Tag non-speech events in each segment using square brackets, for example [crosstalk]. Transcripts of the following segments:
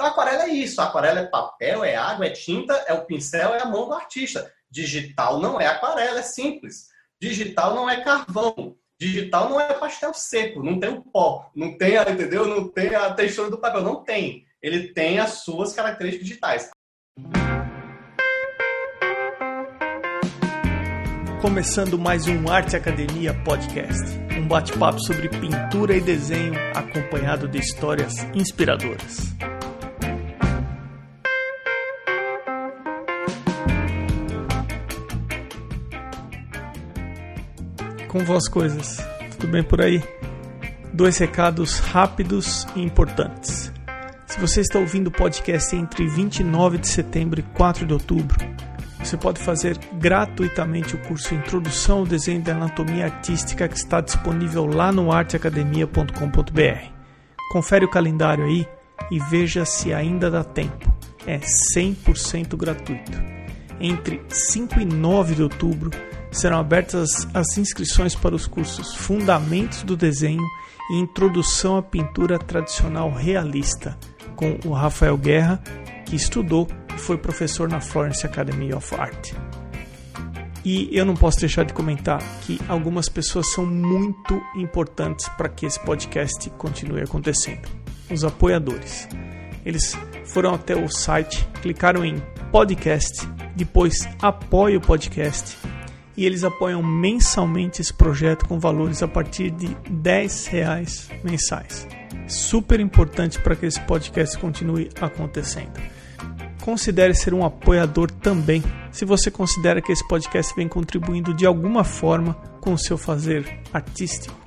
Então, aquarela é isso. Aquarela é papel, é água, é tinta, é o pincel, é a mão do artista. Digital não é aquarela, é simples. Digital não é carvão. Digital não é pastel seco, não tem o pó, não tem, a, entendeu? Não tem a textura do papel, não tem. Ele tem as suas características digitais. Começando mais um Arte Academia Podcast, um bate-papo sobre pintura e desenho acompanhado de histórias inspiradoras. Como vão as coisas? Tudo bem por aí? Dois recados rápidos e importantes. Se você está ouvindo o podcast entre 29 de setembro e 4 de outubro, você pode fazer gratuitamente o curso Introdução ao Desenho da Anatomia Artística que está disponível lá no arteacademia.com.br. Confere o calendário aí e veja se ainda dá tempo. É 100% gratuito. Entre 5 e 9 de outubro, serão abertas as inscrições para os cursos Fundamentos do Desenho e Introdução à Pintura Tradicional Realista, com o Rafael Guerra, que estudou e foi professor na Florence Academy of Art. E eu não posso deixar de comentar que algumas pessoas são muito importantes para que esse podcast continue acontecendo. Os apoiadores. Eles foram até o site, clicaram em podcast, depois apoie o podcast e eles apoiam mensalmente esse projeto com valores a partir de 10 reais mensais. Super importante para que esse podcast continue acontecendo. Considere ser um apoiador também, se você considera que esse podcast vem contribuindo de alguma forma com o seu fazer artístico.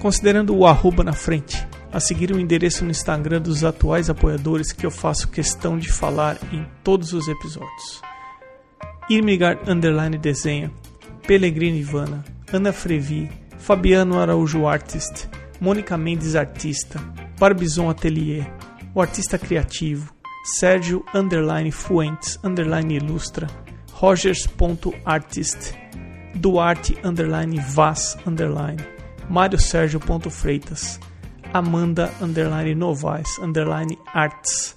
Considerando o arroba na frente, a seguir o endereço no Instagram dos atuais apoiadores que eu faço questão de falar em todos os episódios. Irmigar Underline Desenha Pellegrini Ivana, Ana Frevi, Fabiano Araújo Artist, Mônica Mendes Artista, Barbizon Atelier, o Artista Criativo, Sérgio Underline Fuentes Underline Ilustra, Rogers.artist, Duarte Underline Vaz Underline, Mário Sérgio Freitas, Amanda Underline Novaes Underline Arts,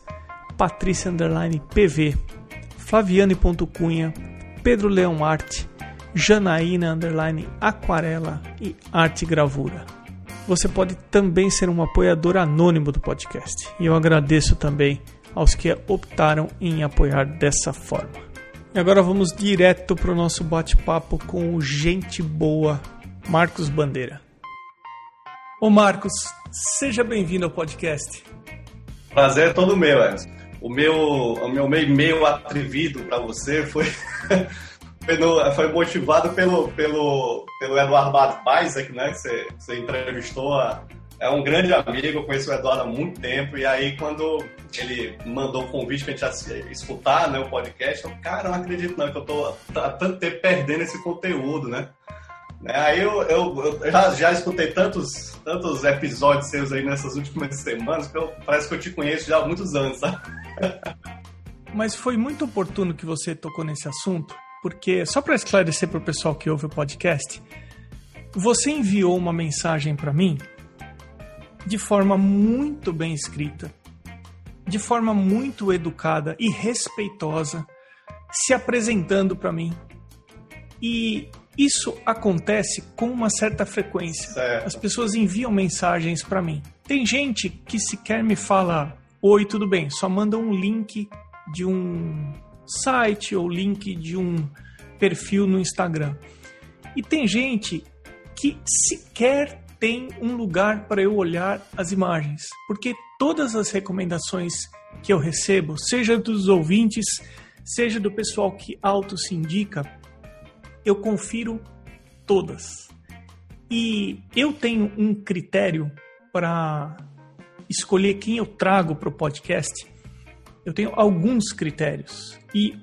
Patrícia Underline PV, Flaviane Cunha, Pedro Leão Arte, Janaína Underline Aquarela e Arte Gravura. Você pode também ser um apoiador anônimo do podcast e eu agradeço também aos que optaram em apoiar dessa forma. E agora vamos direto para o nosso bate-papo com o gente boa, Marcos Bandeira. Ô Marcos, seja bem-vindo ao podcast. Prazer é todo meu, Edson. O meu, o meu e-mail atrevido para você foi [laughs] foi, motivado pelo, pelo, pelo Eduardo Baizek, né? Que você, você entrevistou. A, é um grande amigo, eu conheço o Eduardo há muito tempo. E aí, quando ele mandou o convite pra gente escutar né, o podcast, eu, cara, não acredito não, que eu tô há tanto tempo perdendo esse conteúdo, né? Né aí eu, eu, eu, já, já escutei tantos, tantos episódios seus aí nessas últimas semanas que eu, parece que eu te conheço já há muitos anos, sabe? [laughs] Mas foi muito oportuno que você tocou nesse assunto, porque, só para esclarecer para o pessoal que ouve o podcast, você enviou uma mensagem para mim de forma muito bem escrita, de forma muito educada e respeitosa, se apresentando para mim. E isso acontece com uma certa frequência. Certo. As pessoas enviam mensagens para mim. Tem gente que sequer me fala: Oi, tudo bem? Só manda um link de um site ou link de um perfil no Instagram. E tem gente que sequer tem um lugar para eu olhar as imagens, porque todas as recomendações que eu recebo, seja dos ouvintes, seja do pessoal que auto se indica, eu confiro todas. E eu tenho um critério para escolher quem eu trago para o podcast eu tenho alguns critérios. E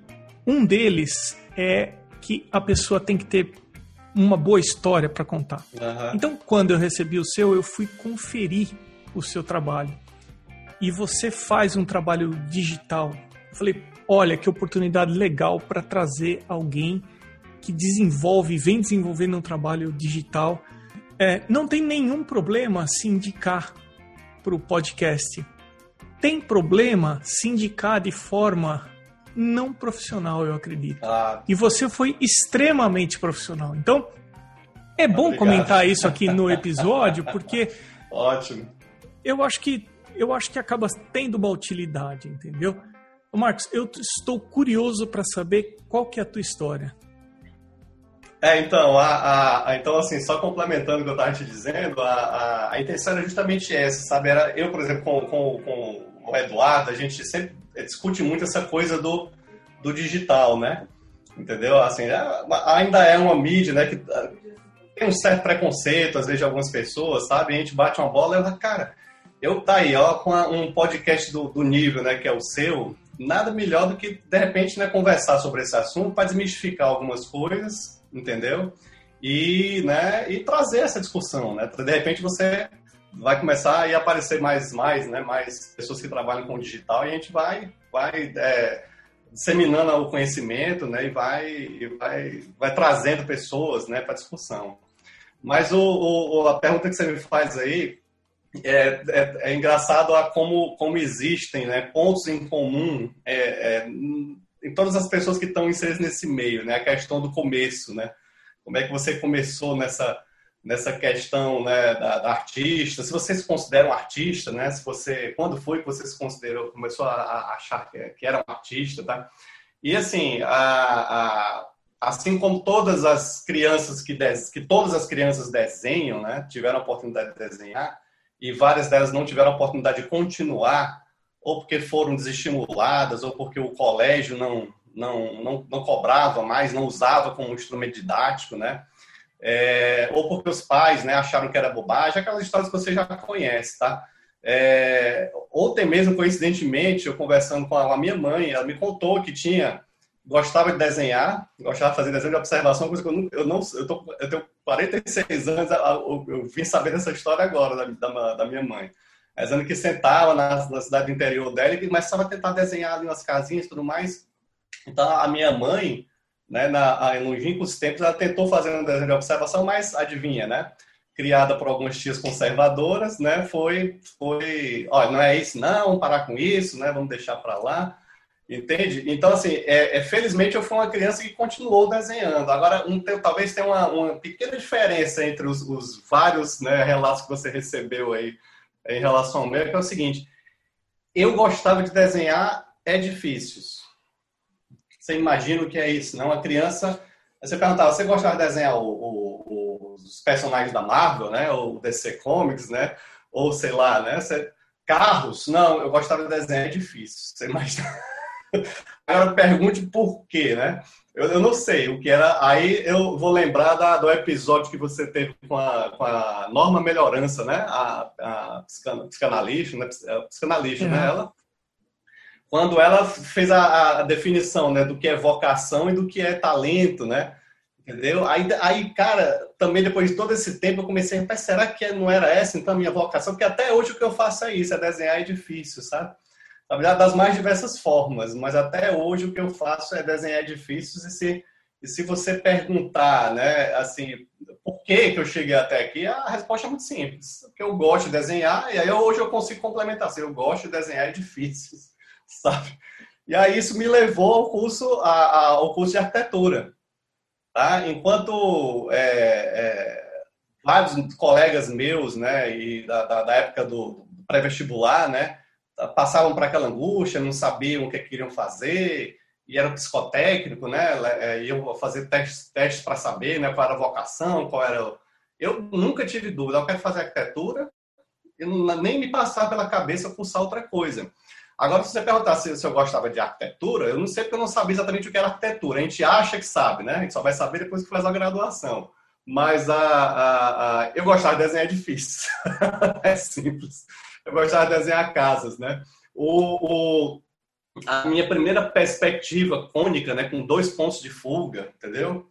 um deles é que a pessoa tem que ter uma boa história para contar. Uhum. Então, quando eu recebi o seu, eu fui conferir o seu trabalho. E você faz um trabalho digital. Eu falei, olha que oportunidade legal para trazer alguém que desenvolve, vem desenvolvendo um trabalho digital. É, não tem nenhum problema se indicar para o podcast tem problema se indicar de forma não profissional, eu acredito. Ah. E você foi extremamente profissional. Então, é bom Obrigado. comentar isso aqui no episódio, porque. [laughs] Ótimo. Eu acho que eu acho que acaba tendo uma utilidade, entendeu? Marcos, eu estou curioso para saber qual que é a tua história. É, então, a, a, a, então assim, só complementando o que eu estava te dizendo, a, a, intenção era justamente essa, sabe? Era, eu, por exemplo, com, com, com o Eduardo, a gente sempre discute muito essa coisa do, do digital, né? Entendeu? Assim, é, ainda é uma mídia, né, que ah, tem um certo preconceito, às vezes, de algumas pessoas, sabe? A gente bate uma bola e falo, cara, eu tá aí, ó, com um podcast do, do nível, né, que é o seu, nada melhor do que, de repente, né, conversar sobre esse assunto para desmistificar algumas coisas, entendeu? E, né, e trazer essa discussão, né? De repente você vai começar a aparecer mais, mais, né, mais pessoas que trabalham com digital e a gente vai, vai é, disseminando o conhecimento, né, e vai, e vai, vai trazendo pessoas, né, para discussão. Mas o, o, a pergunta que você me faz aí, é, é, é, engraçado a como, como existem né, pontos em comum é, é, em todas as pessoas que estão inseridas nesse meio, né? A questão do começo, né? Como é que você começou nessa, nessa questão né, da, da artista? Se você se considera um artista, né? Se você, quando foi que você se considerou, começou a, a achar que, que, era um artista, tá? E assim, a, a, assim como todas as crianças que, des, que todas as crianças desenham, né? Tiveram a oportunidade de desenhar e várias delas não tiveram a oportunidade de continuar, ou porque foram desestimuladas, ou porque o colégio não, não, não, não cobrava mais, não usava como instrumento didático, né? É, ou porque os pais né, acharam que era bobagem, aquelas histórias que você já conhece, tá? É, ontem mesmo, coincidentemente, eu conversando com a minha mãe, ela me contou que tinha gostava de desenhar, gostava de fazer desenho de observação, coisa que eu não, eu não eu, tô, eu tenho 46 anos, eu, eu vim saber dessa história agora da, da, da minha mãe. Dizendo que sentava na, na, cidade interior dela e começava a tentar desenhar ali umas casinhas e tudo mais. Então, a minha mãe, né, na, em longínquos tempos, ela tentou fazer um desenho de observação, mas adivinha, né? Criada por algumas tias conservadoras, né? Foi, foi, olha, não é isso, não, vamos parar com isso, né? Vamos deixar para lá. Entende? Então, assim, é, é, felizmente eu fui uma criança que continuou desenhando. Agora, um, talvez tenha uma, uma, pequena diferença entre os, os vários né, relatos que você recebeu aí em relação ao meu, que é o seguinte: eu gostava de desenhar edifícios. Você imagina o que é isso? Não, uma criança. Você perguntava, você gostava de desenhar o, o, os personagens da Marvel, né? Ou DC Comics, né? Ou sei lá, né? Você, carros? Não, eu gostava de desenhar edifícios. Você imagina? [laughs] Agora pergunte por quê, né? Eu, eu, não sei o que era. Aí eu vou lembrar da, do episódio que você teve com a, com a Norma Melhorança, né? A, a psicanalista, né? A psicanalista, né? Ela, quando ela fez a, a, definição né, do que é vocação e do que é talento, né? Entendeu? Aí, aí, cara, também depois de todo esse tempo eu comecei a pensar, será que não era essa então a minha vocação? Porque até hoje o que eu faço é isso, é desenhar edifícios, sabe? Na verdade, das mais diversas formas, mas até hoje o que eu faço é desenhar edifícios e se, e se você perguntar, né, assim, por que, que eu cheguei até aqui, a resposta é muito simples, porque eu gosto de desenhar e aí hoje eu consigo complementar, assim, eu gosto de desenhar edifícios, [laughs] sabe? E aí isso me levou ao curso, a, ao curso de arquitetura, tá? Enquanto é, é, vários colegas meus, né, e da, da, da época do pré-vestibular, né, passavam para aquela angústia, não sabiam o que queriam fazer, e era psicotécnico, né? É, iam fazer testes, testes para saber né, qual era a vocação, qual era. Eu nunca tive dúvida, eu quero fazer arquitetura, e nem me passava pela cabeça cursar outra coisa. Agora, se você perguntar se, se, eu gostava de arquitetura, eu não sei porque eu não sabia exatamente o que era arquitetura. A gente acha que sabe, né? A gente só vai saber depois que faz a graduação. Mas a, a, a eu gostava de desenhar edifícios. [laughs] é simples eu gostava de desenhar casas, né? O, o, a minha primeira perspectiva cônica, né, com dois pontos de fuga, entendeu?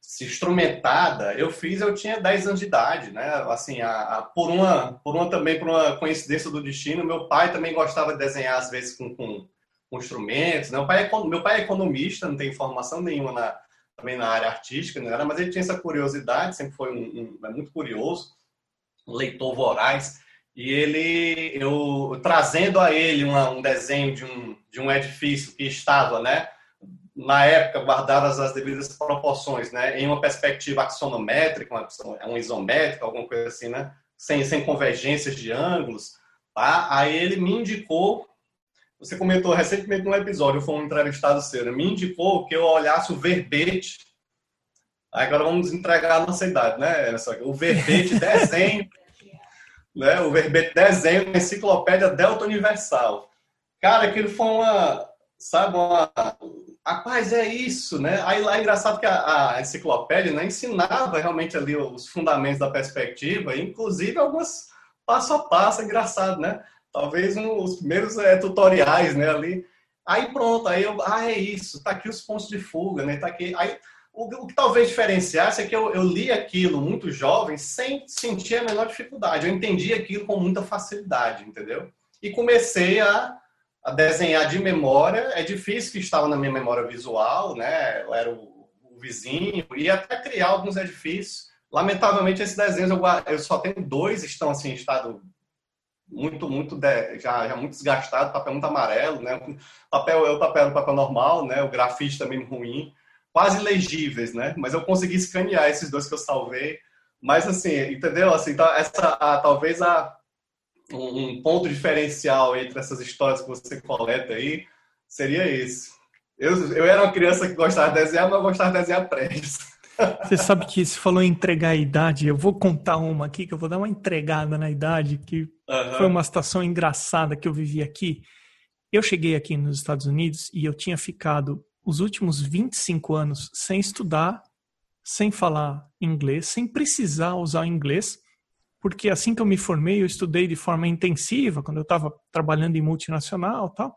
Se instrumentada, eu fiz, eu tinha 10 anos de idade, né? Assim, a, a, por uma, por uma também por uma coincidência do destino, meu pai também gostava de desenhar às vezes com, com, com instrumentos. Né? Meu pai é, meu pai é economista, não tem formação nenhuma na, também na área artística, né? mas ele tinha essa curiosidade, sempre foi um, um é muito curioso, um leitor voraz. E ele, eu trazendo a ele uma, um desenho de um, de um edifício que estava, né, na época guardadas as devidas proporções, né, em uma perspectiva axonométrica, uma, uma isométrica, alguma coisa assim, né, sem, sem convergências de ângulos, tá? Aí ele me indicou, você comentou recentemente num episódio, foi um entrevistado seu, né? me indicou que eu olhasse o verbete, agora vamos entregar a nossa idade, né? O verbete [laughs] desenho né? O verbete desenho da enciclopédia Delta Universal. Cara, aquilo foi uma, sabe, uma... Rapaz, é isso, né? Aí lá é engraçado que a, a enciclopédia né, ensinava realmente ali os fundamentos da perspectiva, inclusive algumas passo a passo, é engraçado, né? Talvez um, os primeiros é, tutoriais, né, ali. Aí pronto, aí eu, ah, é isso, tá aqui os pontos de fuga, né? Tá aqui. Aí o, que talvez diferenciasse é que eu, eu, li aquilo muito jovem sem sentir a menor dificuldade. Eu entendi aquilo com muita facilidade, entendeu? E comecei a, a desenhar de memória. É difícil que estava na minha memória visual, né? Eu era o, o vizinho e até criar alguns edifícios. Lamentavelmente, esses desenhos eu, eu só tenho dois estão assim em estado muito, muito de, já, já muito desgastado, papel muito amarelo, né? Papel é o papel, o papel normal, né? O grafite também ruim quase legíveis, né? Mas eu consegui escanear esses dois que eu salvei. Mas assim, entendeu? Assim, então, essa, a, talvez a, um, um, ponto diferencial entre essas histórias que você coleta aí seria esse. Eu, eu era uma criança que gostava de desenhar, mas eu gostava de desenhar prédios. [laughs] Você sabe que se falou em entregar a idade, eu vou contar uma aqui, que eu vou dar uma entregada na idade, que uhum. foi uma situação engraçada que eu vivi aqui. Eu cheguei aqui nos Estados Unidos e eu tinha ficado os últimos 25 anos sem estudar, sem falar inglês, sem precisar usar inglês, porque assim que eu me formei, eu estudei de forma intensiva, quando eu estava trabalhando em multinacional tal.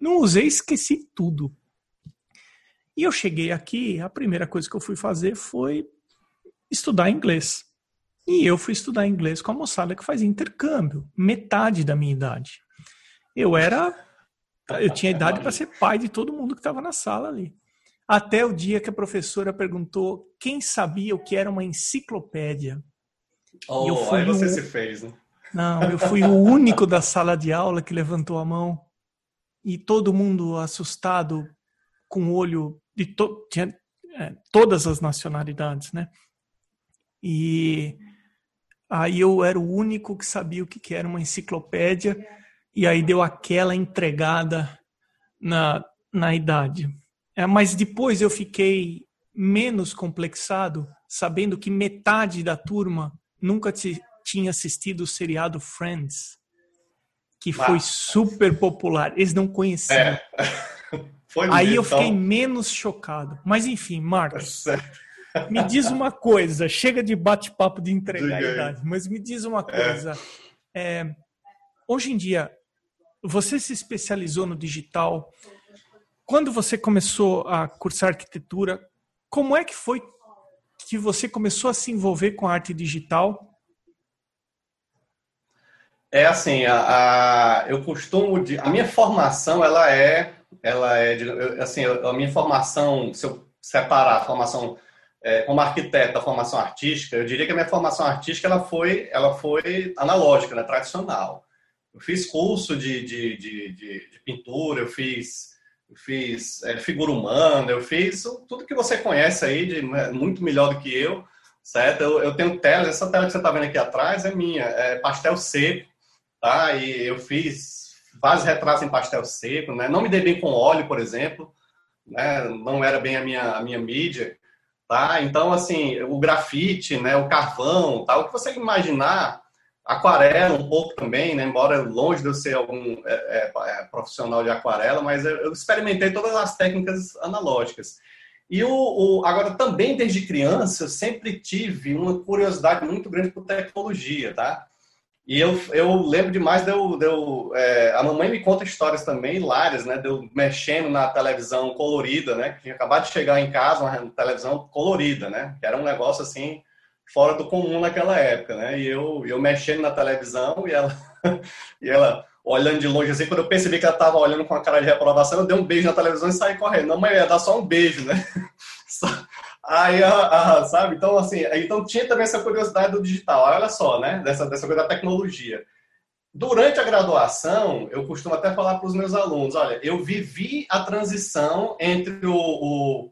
Não usei, esqueci tudo. E eu cheguei aqui, a primeira coisa que eu fui fazer foi estudar inglês. E eu fui estudar inglês com a moçada que faz intercâmbio, metade da minha idade. Eu era eu tinha idade para ser pai de todo mundo que estava na sala ali. Até o dia que a professora perguntou quem sabia o que era uma enciclopédia. Oh, eu fui aí você o... se fez, né? Não, eu fui o único da sala de aula que levantou a mão. E todo mundo assustado, com o olho de to... tinha é, todas as nacionalidades, né? E aí eu era o único que sabia o que era uma enciclopédia e aí deu aquela entregada na, na idade. É, mas depois eu fiquei menos complexado, sabendo que metade da turma nunca tinha assistido o seriado Friends, que foi super popular. Eles não conheciam. É. [laughs] Aí eu fiquei então. menos chocado. Mas enfim, Marcos, me diz uma coisa. Chega de bate-papo de entregar a idade, mas me diz uma coisa. É. É, hoje em dia, você se especializou no digital. Quando você começou a cursar arquitetura, como é que foi que você começou a se envolver com a arte digital? É assim, a, a eu costumo de, a minha formação ela é ela é assim a minha formação se eu separar a formação é, como arquiteto a formação artística eu diria que a minha formação artística ela foi ela foi analógica né, tradicional eu fiz curso de, de, de, de, de pintura, eu fiz, eu fiz é, figura humana, eu fiz tudo que você conhece aí, de, né, muito melhor do que eu, certo? Eu, eu tenho telas, essa tela que você está vendo aqui atrás é minha, é pastel seco, tá? E eu fiz vários retratos em pastel seco, né? Não me dei bem com óleo, por exemplo, né? Não era bem a minha, a minha mídia, tá? Então, assim, o grafite, né? O carvão, tá? O que você imaginar aquarela um pouco também, né? embora longe de eu ser algum é, é, é, profissional de aquarela, mas eu, eu, experimentei todas as técnicas analógicas. E o, o, agora também desde criança eu sempre tive uma curiosidade muito grande por tecnologia, tá? E eu, eu lembro demais de eu, é, a mamãe me conta histórias também hilárias, né? De eu mexendo na televisão colorida, né? Que tinha acabado de chegar em casa uma televisão colorida, né? Que era um negócio assim fora do comum naquela época, né? E eu, eu mexendo na televisão e ela, [laughs] e ela olhando de longe assim, quando eu percebi que ela estava olhando com a cara de reprovação, eu dei um beijo na televisão e saí correndo. Não, mas ia dar só um beijo, né? [laughs] Aí, a, a, sabe? Então, assim, então tinha também essa curiosidade do digital. Olha só, né? Dessa, dessa coisa da tecnologia. durante a graduação, eu costumo até falar para os meus alunos, olha, eu vivi a transição entre o, o,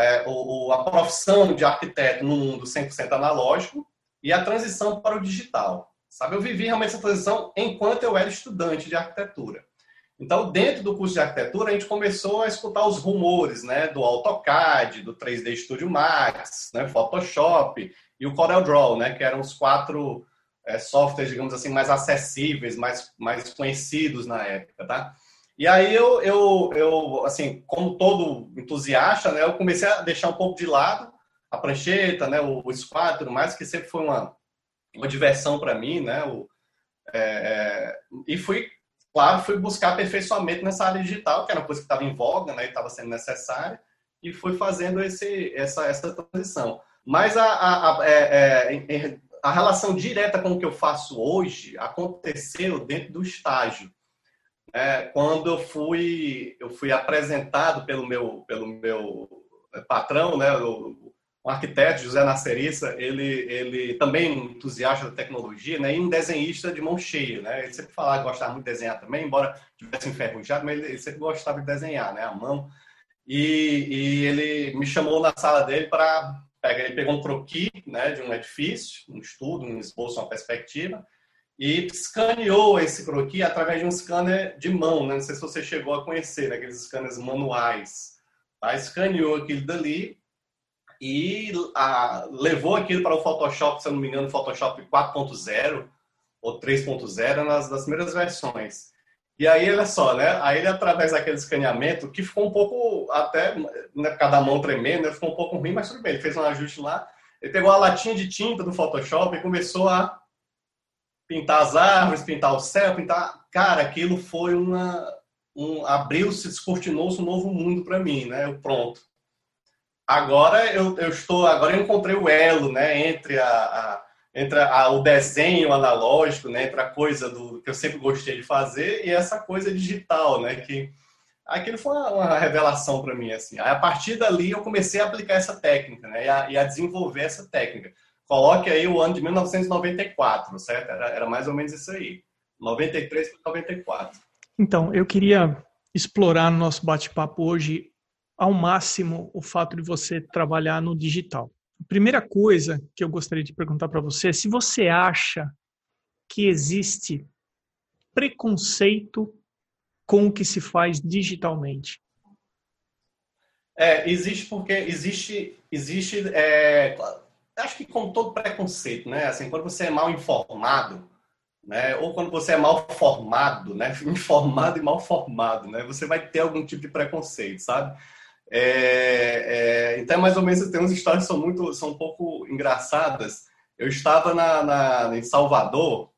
é, o, a profissão de arquiteto no mundo 100% analógico e a transição para o digital. Sabe, eu vivi realmente essa transição enquanto eu era estudante de arquitetura. Então, dentro do curso de arquitetura, a gente começou a escutar os rumores, né, do AutoCAD, do 3D Studio Max, né, Photoshop e o CorelDRAW, né, que eram os quatro é, softwares, digamos assim, mais acessíveis, mais, mais conhecidos na época, tá? E aí eu, eu, eu, assim, como todo entusiasta, né, eu comecei a deixar um pouco de lado a prancheta, né, o, o squad e tudo mais, que sempre foi uma, uma diversão para mim, né, o, é, é, e fui, claro, fui buscar aperfeiçoamento nessa área digital, que era uma coisa que estava em voga, né, e estava sendo necessária, e fui fazendo esse, essa, essa transição. Mas a, a, a, é, é a relação direta com o que eu faço hoje aconteceu dentro do estágio. É, quando eu fui, eu fui apresentado pelo meu, pelo meu patrão, né, o, o arquiteto José Nascerissa, ele, ele também um entusiasta da tecnologia, né, e um desenhista de mão cheia, né, ele sempre falava gostava muito de desenhar também, embora tivesse enferrujado, mas ele, ele sempre gostava de desenhar, né, a mão, e, e ele me chamou na sala dele para ele pegou um croquis né, de um edifício, um estudo, um esboço, uma perspectiva, e escaneou esse croquis através de um scanner de mão, né? não sei se você chegou a conhecer, né? aqueles scanners manuais. Tá? Escaneou aquilo dali e a, levou aquilo para o Photoshop, se eu não me engano, Photoshop 4.0 ou 3.0 nas, nas primeiras versões. E aí, olha só, né? Aí ele, através daquele escaneamento, que ficou um pouco, até, né, cada mão tremendo, né, ficou um pouco ruim, mas tudo bem, ele fez um ajuste lá. Ele pegou a latinha de tinta do Photoshop e começou a pintar as árvores, pintar o céu, pintar. Cara, aquilo foi uma. Um, abriu-se, descortinou-se um novo mundo para mim, né? Eu, pronto. Agora eu, eu estou. Agora eu encontrei o elo, né? Entre a, a entre a, o desenho analógico, né, entre a coisa do que eu sempre gostei de fazer e essa coisa digital, né, que aquilo foi uma, uma revelação para mim assim. Aí, a partir dali eu comecei a aplicar essa técnica, né, e a, e a, desenvolver essa técnica. Coloque aí o ano de 1994, certo? Era, era mais ou menos isso aí. 93 para 94. Então, eu queria explorar no nosso bate-papo hoje ao máximo o fato de você trabalhar no digital. A primeira coisa que eu gostaria de perguntar para você é se você acha que existe preconceito com o que se faz digitalmente. É, existe porque existe, existe, é, acho que com todo preconceito, né? Assim, quando você é mal informado, né? Ou quando você é mal formado, né? [laughs] Informado e mal formado, né? Você vai ter algum tipo de preconceito, sabe? É, é, então, é mais ou menos, tem umas histórias que são, muito, são um pouco engraçadas. Eu estava na, na, em Salvador,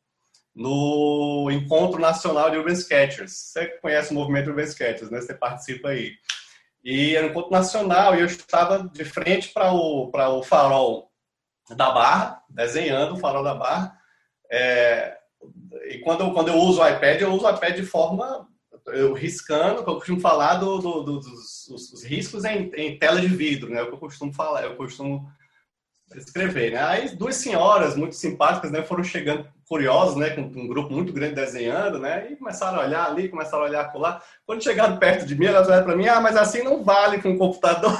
no Encontro Nacional de Urban Sketchers. Você conhece o movimento Urban Sketchers, né? Você participa aí. E era um encontro nacional e eu estava de frente para o, o farol da Barra, desenhando o farol da Barra. É, e quando eu, quando eu uso o iPad, eu uso o iPad de forma eu riscando, que eu costumo falar do, do, do dos, dos, riscos em, em, tela de vidro, né? É o que eu costumo falar, eu costumo escrever, né? Aí duas senhoras muito simpáticas, né, foram chegando curiosas, né, com um grupo muito grande desenhando, né, e começaram a olhar ali, começaram a olhar lá. Quando chegaram perto de mim, elas olharam para mim, ah, mas assim não vale com o computador.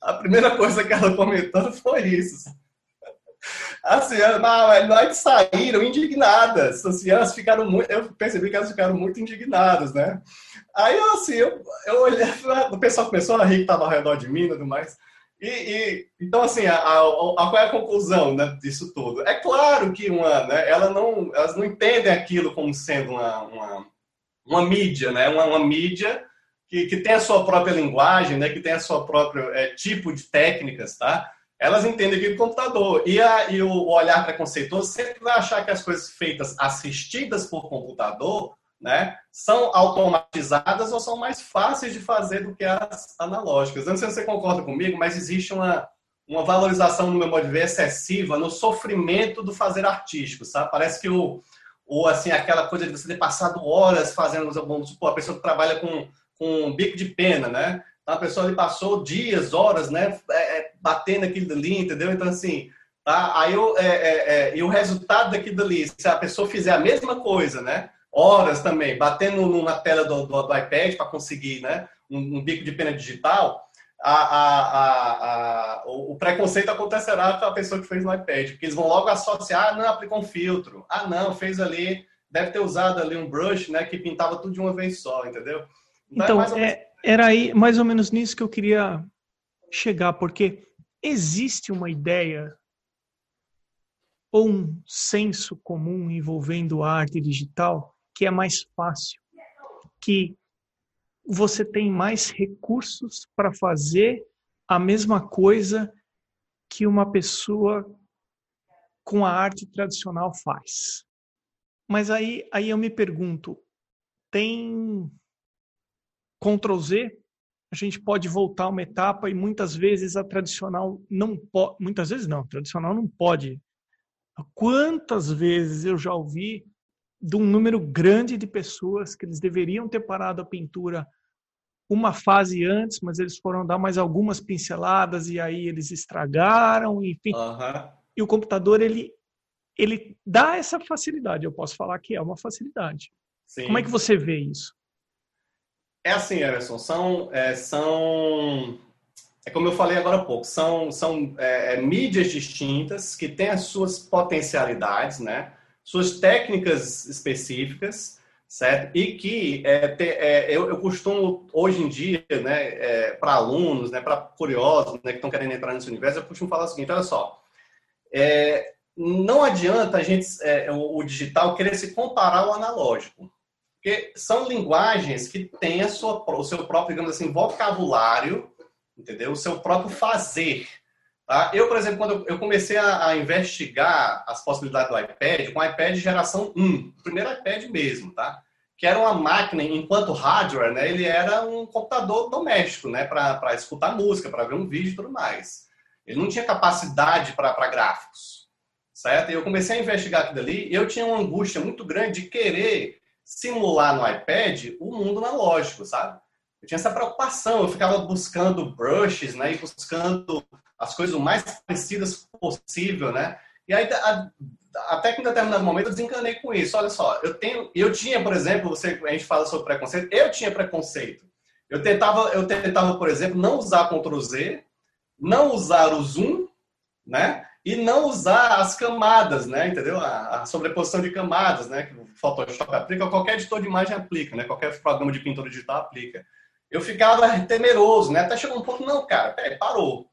A primeira coisa que ela comentou foi isso. As senhoras, nós saíram indignadas. As senhoras ficaram muito. Eu percebi que elas ficaram muito indignadas, né? Aí, eu, assim, eu, eu olhei, o pessoal começou a rir que estava ao redor de mim e tudo mais. E, e, então, assim, a, a, a, qual é a conclusão né, disso tudo? É claro que uma, né, ela não, elas não entendem aquilo como sendo uma, uma, uma mídia, né? Uma, uma mídia que, que tem a sua própria linguagem, né? Que tem a sua própria é, tipo de técnicas, tá? elas entendem aquilo computador. E, a, e o olhar preconceituoso sempre vai achar que as coisas feitas assistidas por computador né, são automatizadas ou são mais fáceis de fazer do que as analógicas. Não sei se você concorda comigo, mas existe uma, uma valorização, no meu modo de ver, excessiva no sofrimento do fazer artístico, sabe? Parece que o, o assim, aquela coisa de você ter passado horas fazendo, vamos supor, a pessoa que trabalha com, com um bico de pena, né? A pessoa ali passou dias, horas, né, é, é, batendo aquilo ali, entendeu? Então, assim, Tá? Aí eu, é, é, é, e o resultado daqui dali, se a pessoa fizer a mesma coisa, né? Horas também, batendo na tela do, do, do iPad para conseguir né? Um, um, bico de pena digital, a, a, a, o, o, preconceito acontecerá com a pessoa que fez no iPad, porque eles vão logo associar, ah, não, aplicou um filtro, ah, não, fez ali, deve ter usado ali um brush, né, que pintava tudo de uma vez só, entendeu? Então, então é, era aí mais ou menos nisso que eu queria chegar, porque existe uma ideia ou um senso comum envolvendo a arte digital que é mais fácil, que você tem mais recursos para fazer a mesma coisa que uma pessoa com a arte tradicional faz. Mas aí, aí eu me pergunto, tem Ctrl Z? A gente pode voltar uma etapa e muitas vezes a tradicional não pode, muitas vezes não, a tradicional não pode Quantas vezes eu já ouvi de um número grande de pessoas que eles deveriam ter parado a pintura uma fase antes, mas eles foram dar mais algumas pinceladas e aí eles estragaram, enfim. Uhum. E o computador ele ele dá essa facilidade. Eu posso falar que é uma facilidade. Sim. Como é que você vê isso? É assim, Emerson. São é, são é como eu falei agora há pouco, são, são é, é, mídias distintas que têm as suas potencialidades, né? suas técnicas específicas, certo? E que é, é, eu, eu, costumo, hoje em dia, né, é, para alunos, né, para curiosos né, que estão querendo entrar nesse universo, eu costumo falar o seguinte: olha só, é, não adianta a gente, o digital, querer se comparar ao analógico. Porque são linguagens que têm a sua, o seu próprio, digamos assim, vocabulário entendeu? O seu próprio fazer. Tá? Eu, por exemplo, quando eu comecei a, a, investigar as possibilidades do iPad, com o iPad geração 1, o primeiro iPad mesmo, tá? que era uma máquina, enquanto hardware, né, ele era um computador doméstico, né, para escutar música, para ver um vídeo e tudo mais. Ele não tinha capacidade para gráficos, certo? E eu comecei a investigar aquilo ali e eu tinha uma angústia muito grande de querer simular no iPad o mundo analógico, sabe? eu tinha essa preocupação, eu ficava buscando brushes, né, e buscando as coisas o mais parecidas possível, né? E aí a, até que em determinado momento eu desencanei com isso. Olha só, eu tenho, eu tinha, por exemplo, você a gente fala sobre preconceito, eu tinha preconceito. Eu tentava, eu tentava, por exemplo, não usar Ctrl Z, não usar o zoom, né? E não usar as camadas, né? Entendeu? A, a sobreposição de camadas, né? Que Photoshop aplica, qualquer editor de imagem aplica, né? Qualquer programa de pintura digital aplica eu ficava temeroso, né? Até chegou um ponto, não, cara, peraí, parou.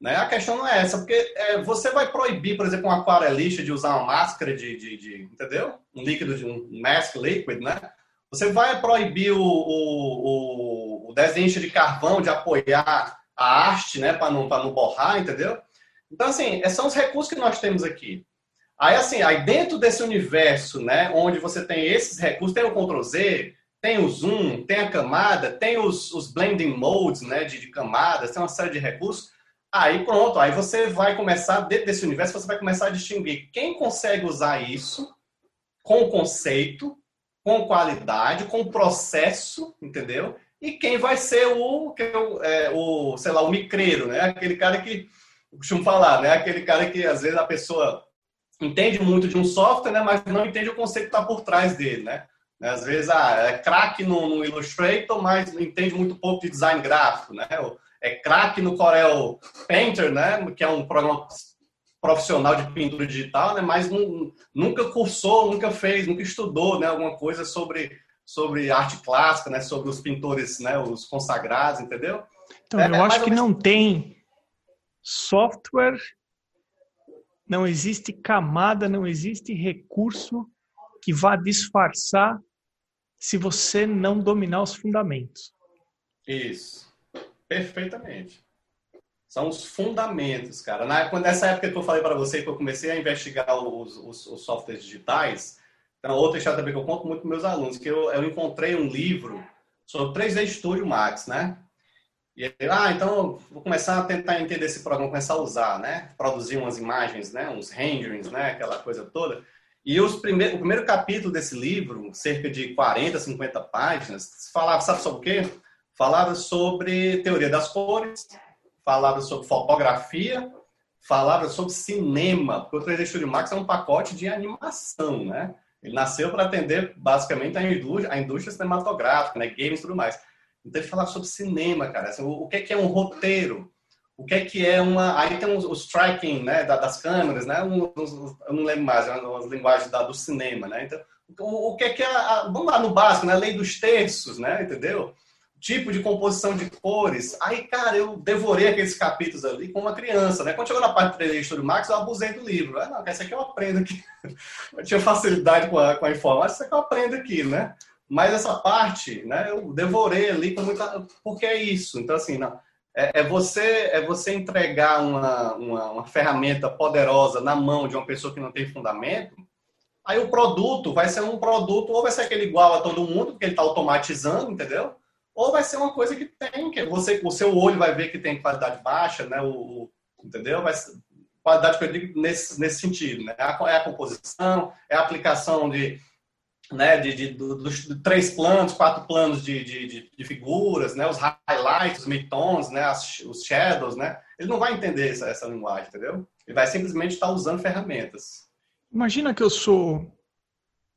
Né? A questão não é essa, porque é, você vai proibir, por exemplo, um aquarelista de usar uma máscara de, de, de, entendeu? Um líquido, de um mask liquid, né? Você vai proibir o, o, o, desenho de carvão de apoiar a arte, né? Para não, não borrar, entendeu? Então, assim, esses são os recursos que nós temos aqui. Aí, assim, aí dentro desse universo, né? Onde você tem esses recursos, tem o Ctrl Z, tem o zoom, tem a camada, tem os, os blending modes né, de, de, camadas, tem uma série de recursos. Aí pronto, aí você vai começar, dentro desse universo, você vai começar a distinguir quem consegue usar isso com conceito, com qualidade, com processo, entendeu? E quem vai ser o, que é, o sei lá, o micreiro, né? Aquele cara que, costumo falar, né? Aquele cara que às vezes a pessoa entende muito de um software, né? Mas não entende o conceito que está por trás dele, né? Às vezes ah, é craque no, no, Illustrator, mas entende muito pouco de design gráfico. Né? É craque no Corel Painter, né? que é um programa profissional de pintura digital, né? mas nunca cursou, nunca fez, nunca estudou né? alguma coisa sobre, sobre arte clássica, né? sobre os pintores, né? os consagrados, entendeu? Então, é, eu é acho que não tem software, não existe camada, não existe recurso que vá disfarçar se você não dominar os fundamentos. Isso. Perfeitamente. São os fundamentos, cara. Na, nessa época que eu falei para você que eu comecei a investigar os, os, os softwares digitais, então, outra história também que eu conto muito para meus alunos, que eu, eu encontrei um livro sobre 3D Studio Max, né? E aí, ah, então vou começar a tentar entender esse programa, começar a usar, né? Produzir umas imagens, né? Uns renderings, né? Aquela coisa toda. E os o primeiro capítulo desse livro, cerca de 40, 50 páginas, falava, sabe sobre o quê? Falava sobre teoria das cores, falava sobre fotografia, falava sobre cinema, porque o 3D Studio Max é um pacote de animação, né? Ele nasceu para atender basicamente a indústria, a indústria cinematográfica, né? Games e tudo mais. Então ele falava sobre cinema, cara. Assim, o, o que é, que é um roteiro? O que é que é uma. Aí tem os, os tracking né, das câmeras, né? Um, eu não lembro mais, as linguagens da, do cinema, né? Então, o, o que é que é. A, vamos lá no básico, né? Lei dos terços, né? Entendeu? tipo de composição de cores. Aí, cara, eu devorei aqueles capítulos ali com uma criança, né? Quando chegou na parte de 3D do Max, eu abusei do livro. Ah, não, esse aqui eu aprendo aqui. [laughs] Eu tinha facilidade com a, com a informática, isso aqui eu aprendo aqui, né? Mas essa parte, né, eu devorei ali com muita... Porque é isso. Então, assim, não, é, é você, é você entregar uma, uma, uma ferramenta poderosa na mão de uma pessoa que não tem fundamento, aí o produto vai ser um produto, ou vai ser aquele igual a todo mundo, porque ele está automatizando, entendeu? ou vai ser uma coisa que tem, que você, o seu olho vai ver que tem qualidade baixa, né? O, entendeu? Vai ser, qualidade que eu digo nesse, nesse sentido, né? É a composição, é a aplicação de, né, de, de, dos três planos, quatro planos de, de, de, figuras, né? Os highlights, os midtones, né? Os shadows, né? Ele não vai entender essa, essa linguagem, entendeu? Ele vai simplesmente estar usando ferramentas. Imagina que eu sou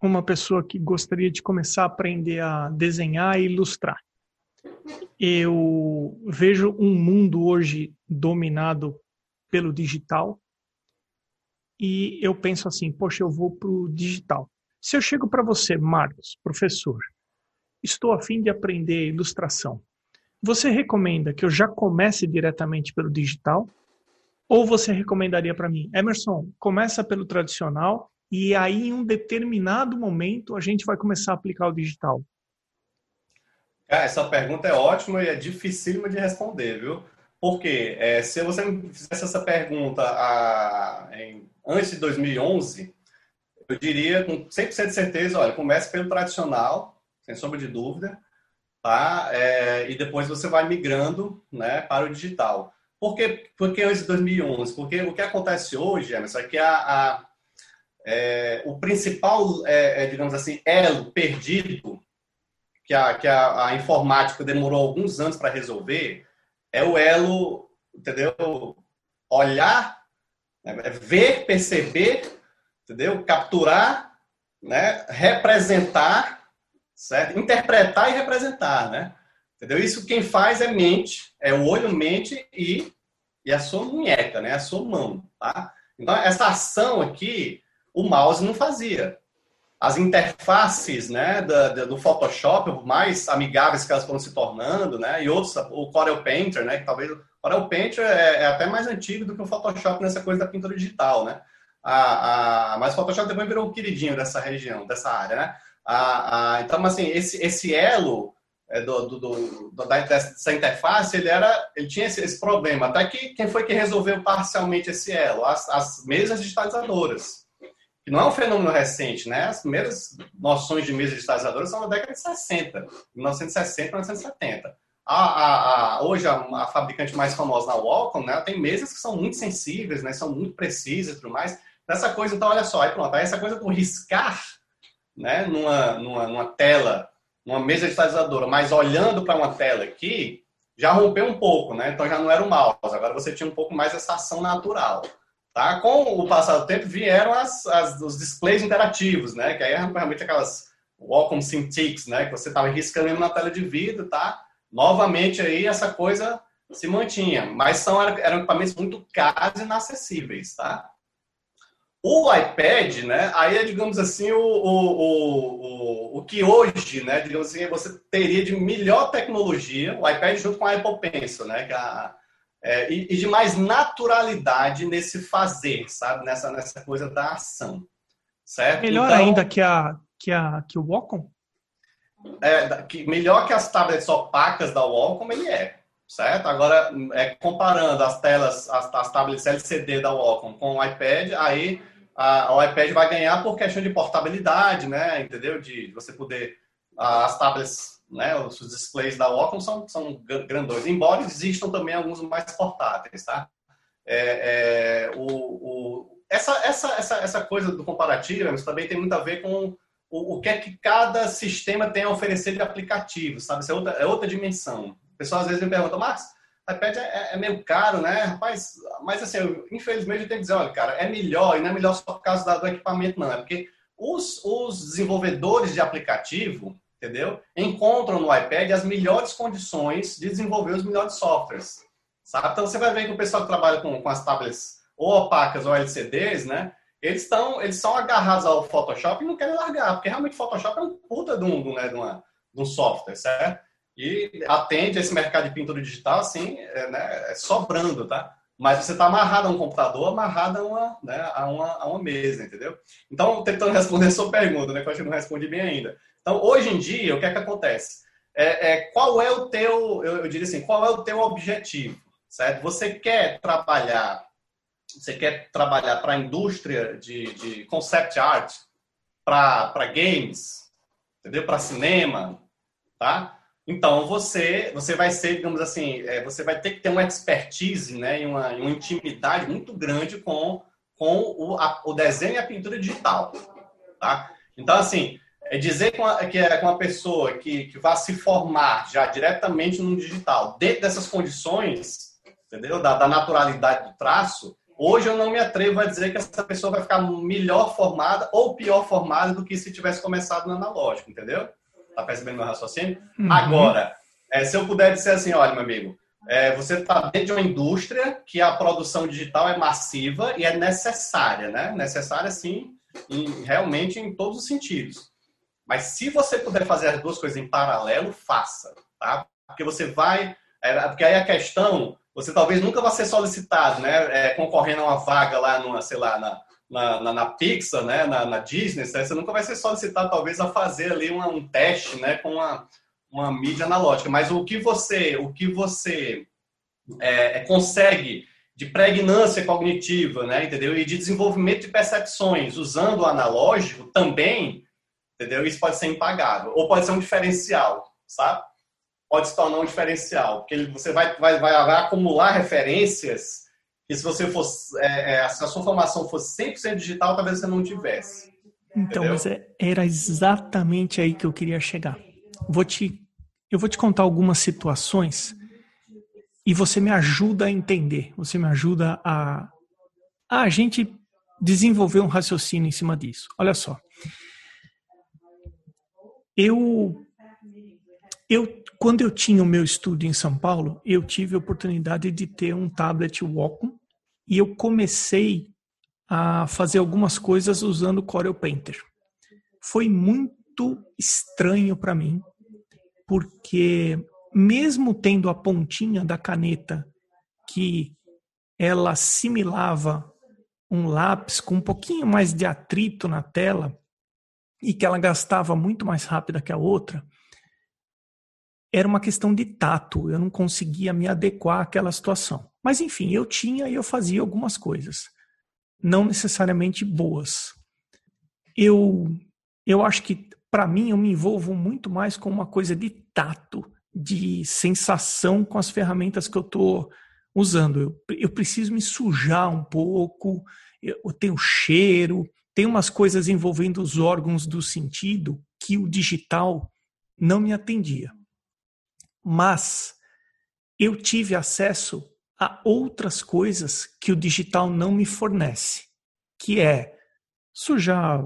uma pessoa que gostaria de começar a aprender a desenhar e ilustrar eu vejo um mundo hoje dominado pelo digital e eu penso assim, poxa, eu vou para o digital. Se eu chego para você, Marcos, professor, estou a fim de aprender ilustração, você recomenda que eu já comece diretamente pelo digital? Ou você recomendaria para mim, Emerson, começa pelo tradicional e aí em um determinado momento a gente vai começar a aplicar o digital? Cara, essa pergunta é ótima e é dificílima de responder, viu? Porque é, se você me fizesse essa pergunta a, em, antes de 2011, eu diria com 100% de certeza, olha, comece pelo tradicional, sem sombra de dúvida, tá? É, e depois você vai migrando né, para o digital. Por que, por antes de 2011? Porque o que acontece hoje, Emerson, é que a, a é, o principal, é, é, digamos assim, elo perdido que a, que a, a informática demorou alguns anos para resolver é o elo, entendeu? Olhar, né? Ver, perceber, entendeu? Capturar, né? representar, certo? Interpretar e representar, né? Entendeu? Isso quem faz é mente, é o olho, mente e, e a sua munheca, né? A sua mão, tá? Então, essa ação aqui, o mouse não fazia as interfaces né, do, do Photoshop mais amigáveis que elas foram se tornando, né, e outros, o Corel Painter, né, que talvez o Corel Painter é, é, até mais antigo do que o Photoshop nessa coisa da pintura digital, né, a, a, mas o Photoshop também virou um queridinho dessa região, dessa área, né, a, a, então, assim, esse, esse elo é, do, do, do, da, dessa interface, ele, era, ele tinha esse, esse, problema, até que quem foi que resolveu parcialmente esse elo? As, as mesas digitalizadoras, que não é um fenômeno recente, né? As primeiras noções de mesa digitalizadora são da década de 60, 1960, 1970. A, a, a, hoje, a, fabricante mais famosa, a Wacom, né, tem mesas que são muito sensíveis, né, são muito precisas e tudo mais. Essa coisa, então, olha só, aí pronto, aí essa coisa do riscar né, numa, numa, numa tela, numa mesa digitalizadora, mas olhando para uma tela aqui, já rompeu um pouco, né? Então já não era o mouse, agora você tinha um pouco mais essa ação natural. Tá? Com o passar do tempo vieram as, as, os displays interativos, né? Que aí realmente aquelas Wacom Cintiqs, né? Que você estava riscando na tela de vidro, tá? Novamente aí essa coisa se mantinha, mas são eram equipamentos muito caros e inacessíveis, tá? O iPad, né? Aí é, digamos assim, o, o, o, o, que hoje, né? Digamos assim, você teria de melhor tecnologia, o iPad junto com a Apple Pencil, né? Que é a, é, e, e, de mais naturalidade nesse fazer, sabe? Nessa, nessa coisa da ação, certo? Melhor então, ainda que, a, que, a, que o Wacom? É, que, melhor que as tablets opacas da Wacom ele é, certo? Agora, é, comparando as telas, as, as tablets LCD da Wacom com o iPad, aí a, o iPad vai ganhar por questão de portabilidade, né? Entendeu? De, de você poder... As tablets né, os displays da Wacom são, são grandões, embora existam também alguns mais portáteis, tá? É, é, o, o, essa, essa, essa, essa coisa do comparativo também tem muito a ver com o, o que é que cada sistema tem a oferecer de aplicativos, sabe? Isso é outra, é outra dimensão. Pessoal às vezes me pergunta, Marcos, iPad é, é, meio caro, né? Rapaz, mas assim, eu, infelizmente eu tenho que dizer, olha, cara, é melhor, e não é melhor só por causa do equipamento, não. É porque os, os desenvolvedores de aplicativo, entendeu? Encontram no iPad as melhores condições de desenvolver os melhores softwares, sabe? Então você vai ver que o pessoal que trabalha com, com as tablets ou opacas ou LCDs, né? Eles estão eles são agarrados ao Photoshop e não querem largar, porque realmente o Photoshop é um puta de um, né, de, uma, de um software, certo? E atende esse mercado de pintura digital, assim, é, né, é sobrando, tá? Mas você está amarrado a um computador, amarrado a uma, né, a, uma, a uma mesa, entendeu? Então, tentando responder a sua pergunta, né, que eu acho que não respondi bem ainda. Então, hoje em dia, o que é que acontece? É, é, qual é o teu, eu, eu diria assim, qual é o teu objetivo, certo? Você quer trabalhar, você quer trabalhar para a indústria de, de concept art, para games, entendeu? Para cinema, tá? Então você você vai ser, digamos assim, é, você vai ter que ter uma expertise, né, e uma, uma intimidade muito grande com com o, a, o desenho e a pintura digital, tá? Então assim, é dizer que, uma, que é uma pessoa que, que vai se formar já diretamente no digital, dentro dessas condições, entendeu? Da, da naturalidade do traço, hoje eu não me atrevo a dizer que essa pessoa vai ficar melhor formada ou pior formada do que se tivesse começado no analógico, entendeu? Tá percebendo meu raciocínio? Uhum. Agora, é, se eu puder dizer assim, olha, meu amigo, é, você está dentro de uma indústria que a produção digital é massiva e é necessária, né? Necessária, sim, em, realmente em todos os sentidos. Mas se você puder fazer as duas coisas em paralelo, faça, tá? Porque você vai... É, porque aí a questão, você talvez nunca vá ser solicitado, né? É, concorrendo a uma vaga lá, numa, sei lá, na, na, na, na Pixar, né, na, na Disney, você nunca vai ser solicitado talvez a fazer ali uma, um teste, né, com uma, uma mídia analógica. Mas o que você, o que você é, é, consegue de pregnância cognitiva, né, entendeu? E de desenvolvimento de percepções usando o analógico também, entendeu? Isso pode ser impagável ou pode ser um diferencial, sabe? Pode se tornar um diferencial, porque você vai, vai, vai acumular referências que se você fosse, é, é, se a sua formação fosse 100% digital, talvez você não tivesse. Então, mas é, era exatamente aí que eu queria chegar. Vou te, eu vou te contar algumas situações e você me ajuda a entender, você me ajuda a, a gente desenvolver um raciocínio em cima disso. Olha só. Eu eu quando eu tinha o meu estúdio em São Paulo, eu tive a oportunidade de ter um tablet Wacom e eu comecei a fazer algumas coisas usando Corel Painter. Foi muito estranho para mim, porque mesmo tendo a pontinha da caneta que ela assimilava um lápis com um pouquinho mais de atrito na tela e que ela gastava muito mais rápido que a outra, era uma questão de tato, eu não conseguia me adequar àquela situação. Mas enfim, eu tinha e eu fazia algumas coisas, não necessariamente boas. Eu eu acho que para mim eu me envolvo muito mais com uma coisa de tato, de sensação com as ferramentas que eu estou usando. Eu, eu preciso me sujar um pouco, eu, eu tenho cheiro, tem umas coisas envolvendo os órgãos do sentido que o digital não me atendia mas eu tive acesso a outras coisas que o digital não me fornece, que é sujar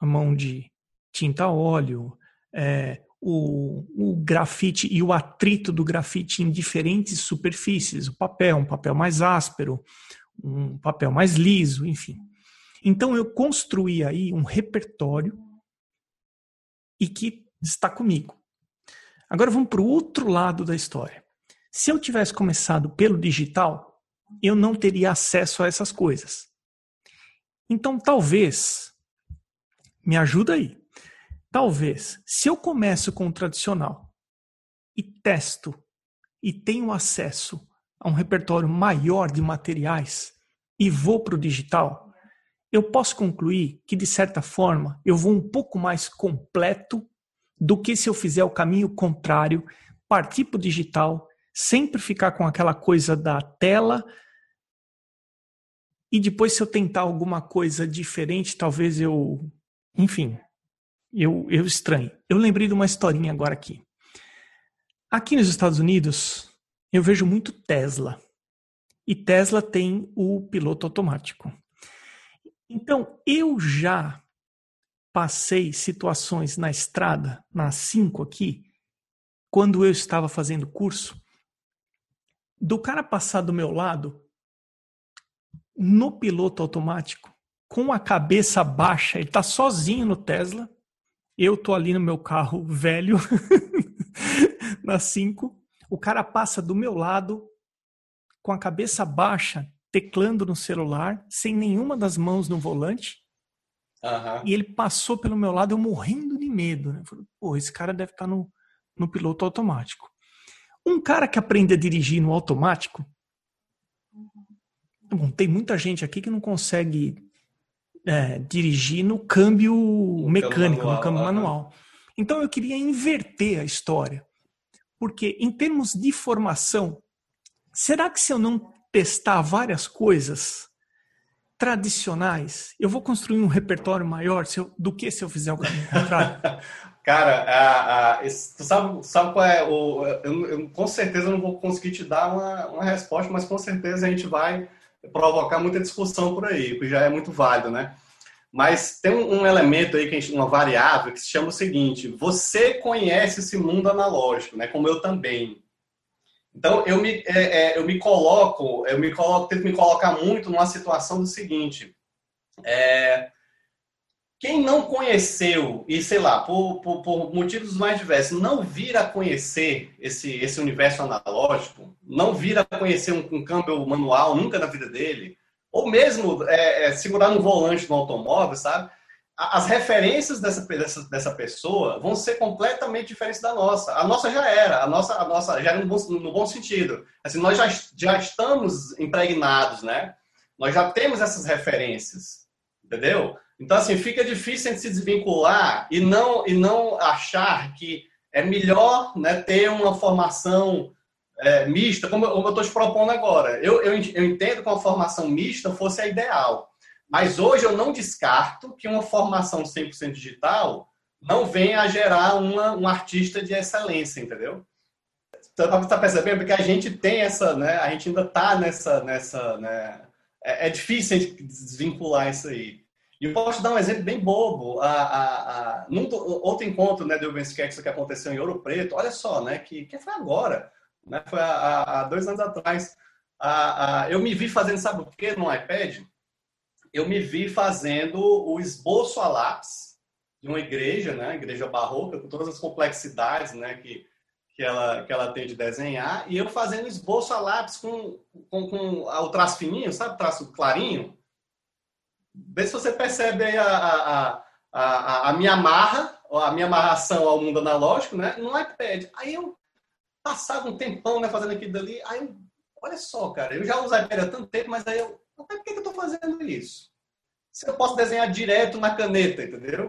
a mão de tinta óleo, é, o, o grafite e o atrito do grafite em diferentes superfícies, o papel, um papel mais áspero, um papel mais liso, enfim. Então eu construí aí um repertório e que está comigo. Agora vamos para o outro lado da história. Se eu tivesse começado pelo digital, eu não teria acesso a essas coisas. Então, talvez, me ajuda aí. Talvez, se eu começo com o tradicional e testo e tenho acesso a um repertório maior de materiais e vou para o digital, eu posso concluir que, de certa forma, eu vou um pouco mais completo do que se eu fizer o caminho contrário, partir para o digital, sempre ficar com aquela coisa da tela. E depois, se eu tentar alguma coisa diferente, talvez eu. Enfim, eu, eu estranho. Eu lembrei de uma historinha agora aqui. Aqui nos Estados Unidos, eu vejo muito Tesla. E Tesla tem o piloto automático. Então, eu já passei situações na estrada, na 5 aqui, quando eu estava fazendo curso, do cara passar do meu lado no piloto automático, com a cabeça baixa, ele está sozinho no Tesla, eu tô ali no meu carro velho, [laughs] na 5, o cara passa do meu lado com a cabeça baixa, teclando no celular, sem nenhuma das mãos no volante. Uhum. E ele passou pelo meu lado, eu morrendo de medo. Né? Falei, pô, esse cara deve estar tá no, no piloto automático. Um cara que aprende a dirigir no automático. Bom, tem muita gente aqui que não consegue é, dirigir no câmbio mecânico, manual, no câmbio manual. Então eu queria inverter a história. Porque em termos de formação, será que se eu não testar várias coisas tradicionais, eu vou construir um repertório maior eu, do que se eu fizer o caminho contrário? [laughs] Cara, a, a, tu sabe, sabe qual é o. Eu, eu, com certeza não vou conseguir te dar uma, uma resposta, mas com certeza a gente vai provocar muita discussão por aí, que já é muito válido, né? Mas tem um, um elemento aí, que gente, uma variável, que se chama o seguinte: você conhece esse mundo analógico, né? Como eu também. Então eu me, é, é, eu me coloco, eu me coloco, tento me colocar muito numa situação do seguinte. É, quem não conheceu, e sei lá, por, por, por, motivos mais diversos, não vir a conhecer esse, esse universo analógico, não vir a conhecer um, um câmbio manual nunca na vida dele, ou mesmo é, é, segurar no volante do automóvel, sabe? As referências dessa, dessa, dessa pessoa vão ser completamente diferentes da nossa. A nossa já era, a nossa, a nossa já era no bom, no bom sentido. Assim, nós já, já estamos impregnados, né? Nós já temos essas referências, entendeu? Então, assim, fica difícil a gente se desvincular e não, e não achar que é melhor né, ter uma formação é, mista, como eu estou te propondo agora. Eu, eu, eu entendo que uma formação mista fosse a ideal, mas hoje eu não descarto que uma formação 100% digital não venha a gerar uma, um artista de excelência, entendeu? Então, está percebendo? Porque a gente tem essa, né? A gente ainda está nessa, nessa, né? É, é difícil a gente desvincular isso aí. E eu posso dar um exemplo bem bobo. A, a, a, num outro encontro né, do Urban Sketch que aconteceu em Ouro Preto, olha só, né, que, que foi agora, né, foi há, dois anos atrás. A, a, eu me vi fazendo, sabe o que no iPad? Eu me vi fazendo o esboço a lápis de uma igreja, né, igreja barroca, com todas as complexidades né, que, que, ela, que ela tem de desenhar, e eu fazendo esboço a lápis com, com, com o traço fininho, sabe, traço clarinho, Vê se você percebe aí a, a, a, a minha amarra, a minha amarração ao mundo analógico, né? No iPad. Aí eu passava um tempão, né, fazendo aquilo dali. Aí eu, olha só, cara, eu já uso iPad há tanto tempo, mas aí eu, por que, eu estou fazendo isso? Se eu posso desenhar direto na caneta, entendeu?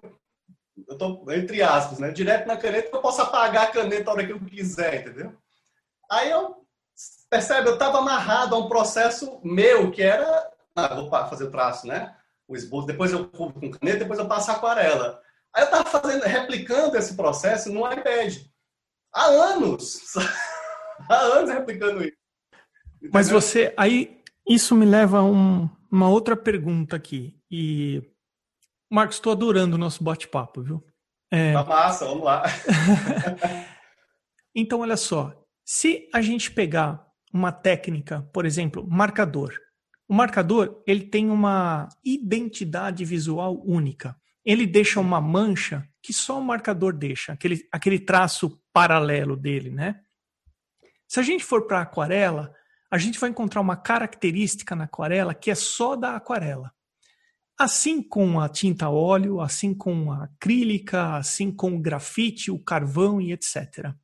Eu tô, entre aspas, né? Direto na caneta, eu posso apagar a caneta a hora que eu quiser, entendeu? Aí eu, percebe, eu estava amarrado a um processo meu, que era, ah, vou fazer o traço, né? o esboço, depois eu cubro com caneta, depois eu passo aquarela. Aí eu estava fazendo, replicando esse processo no iPad. Há anos! [laughs] Há anos replicando isso. Entendeu? Mas você, aí, isso me leva a um, uma outra pergunta aqui. E, Marcos, estou adorando o nosso bate-papo, viu? É... Tá massa, vamos lá. [laughs] então, olha só. Se a gente pegar uma técnica, por exemplo, marcador, o marcador ele tem uma identidade visual única. Ele deixa uma mancha que só o marcador deixa, aquele, aquele traço paralelo dele, né? Se a gente for para a aquarela, a gente vai encontrar uma característica na aquarela que é só da aquarela. Assim com a tinta óleo, assim com a acrílica, assim com o grafite, o carvão e etc.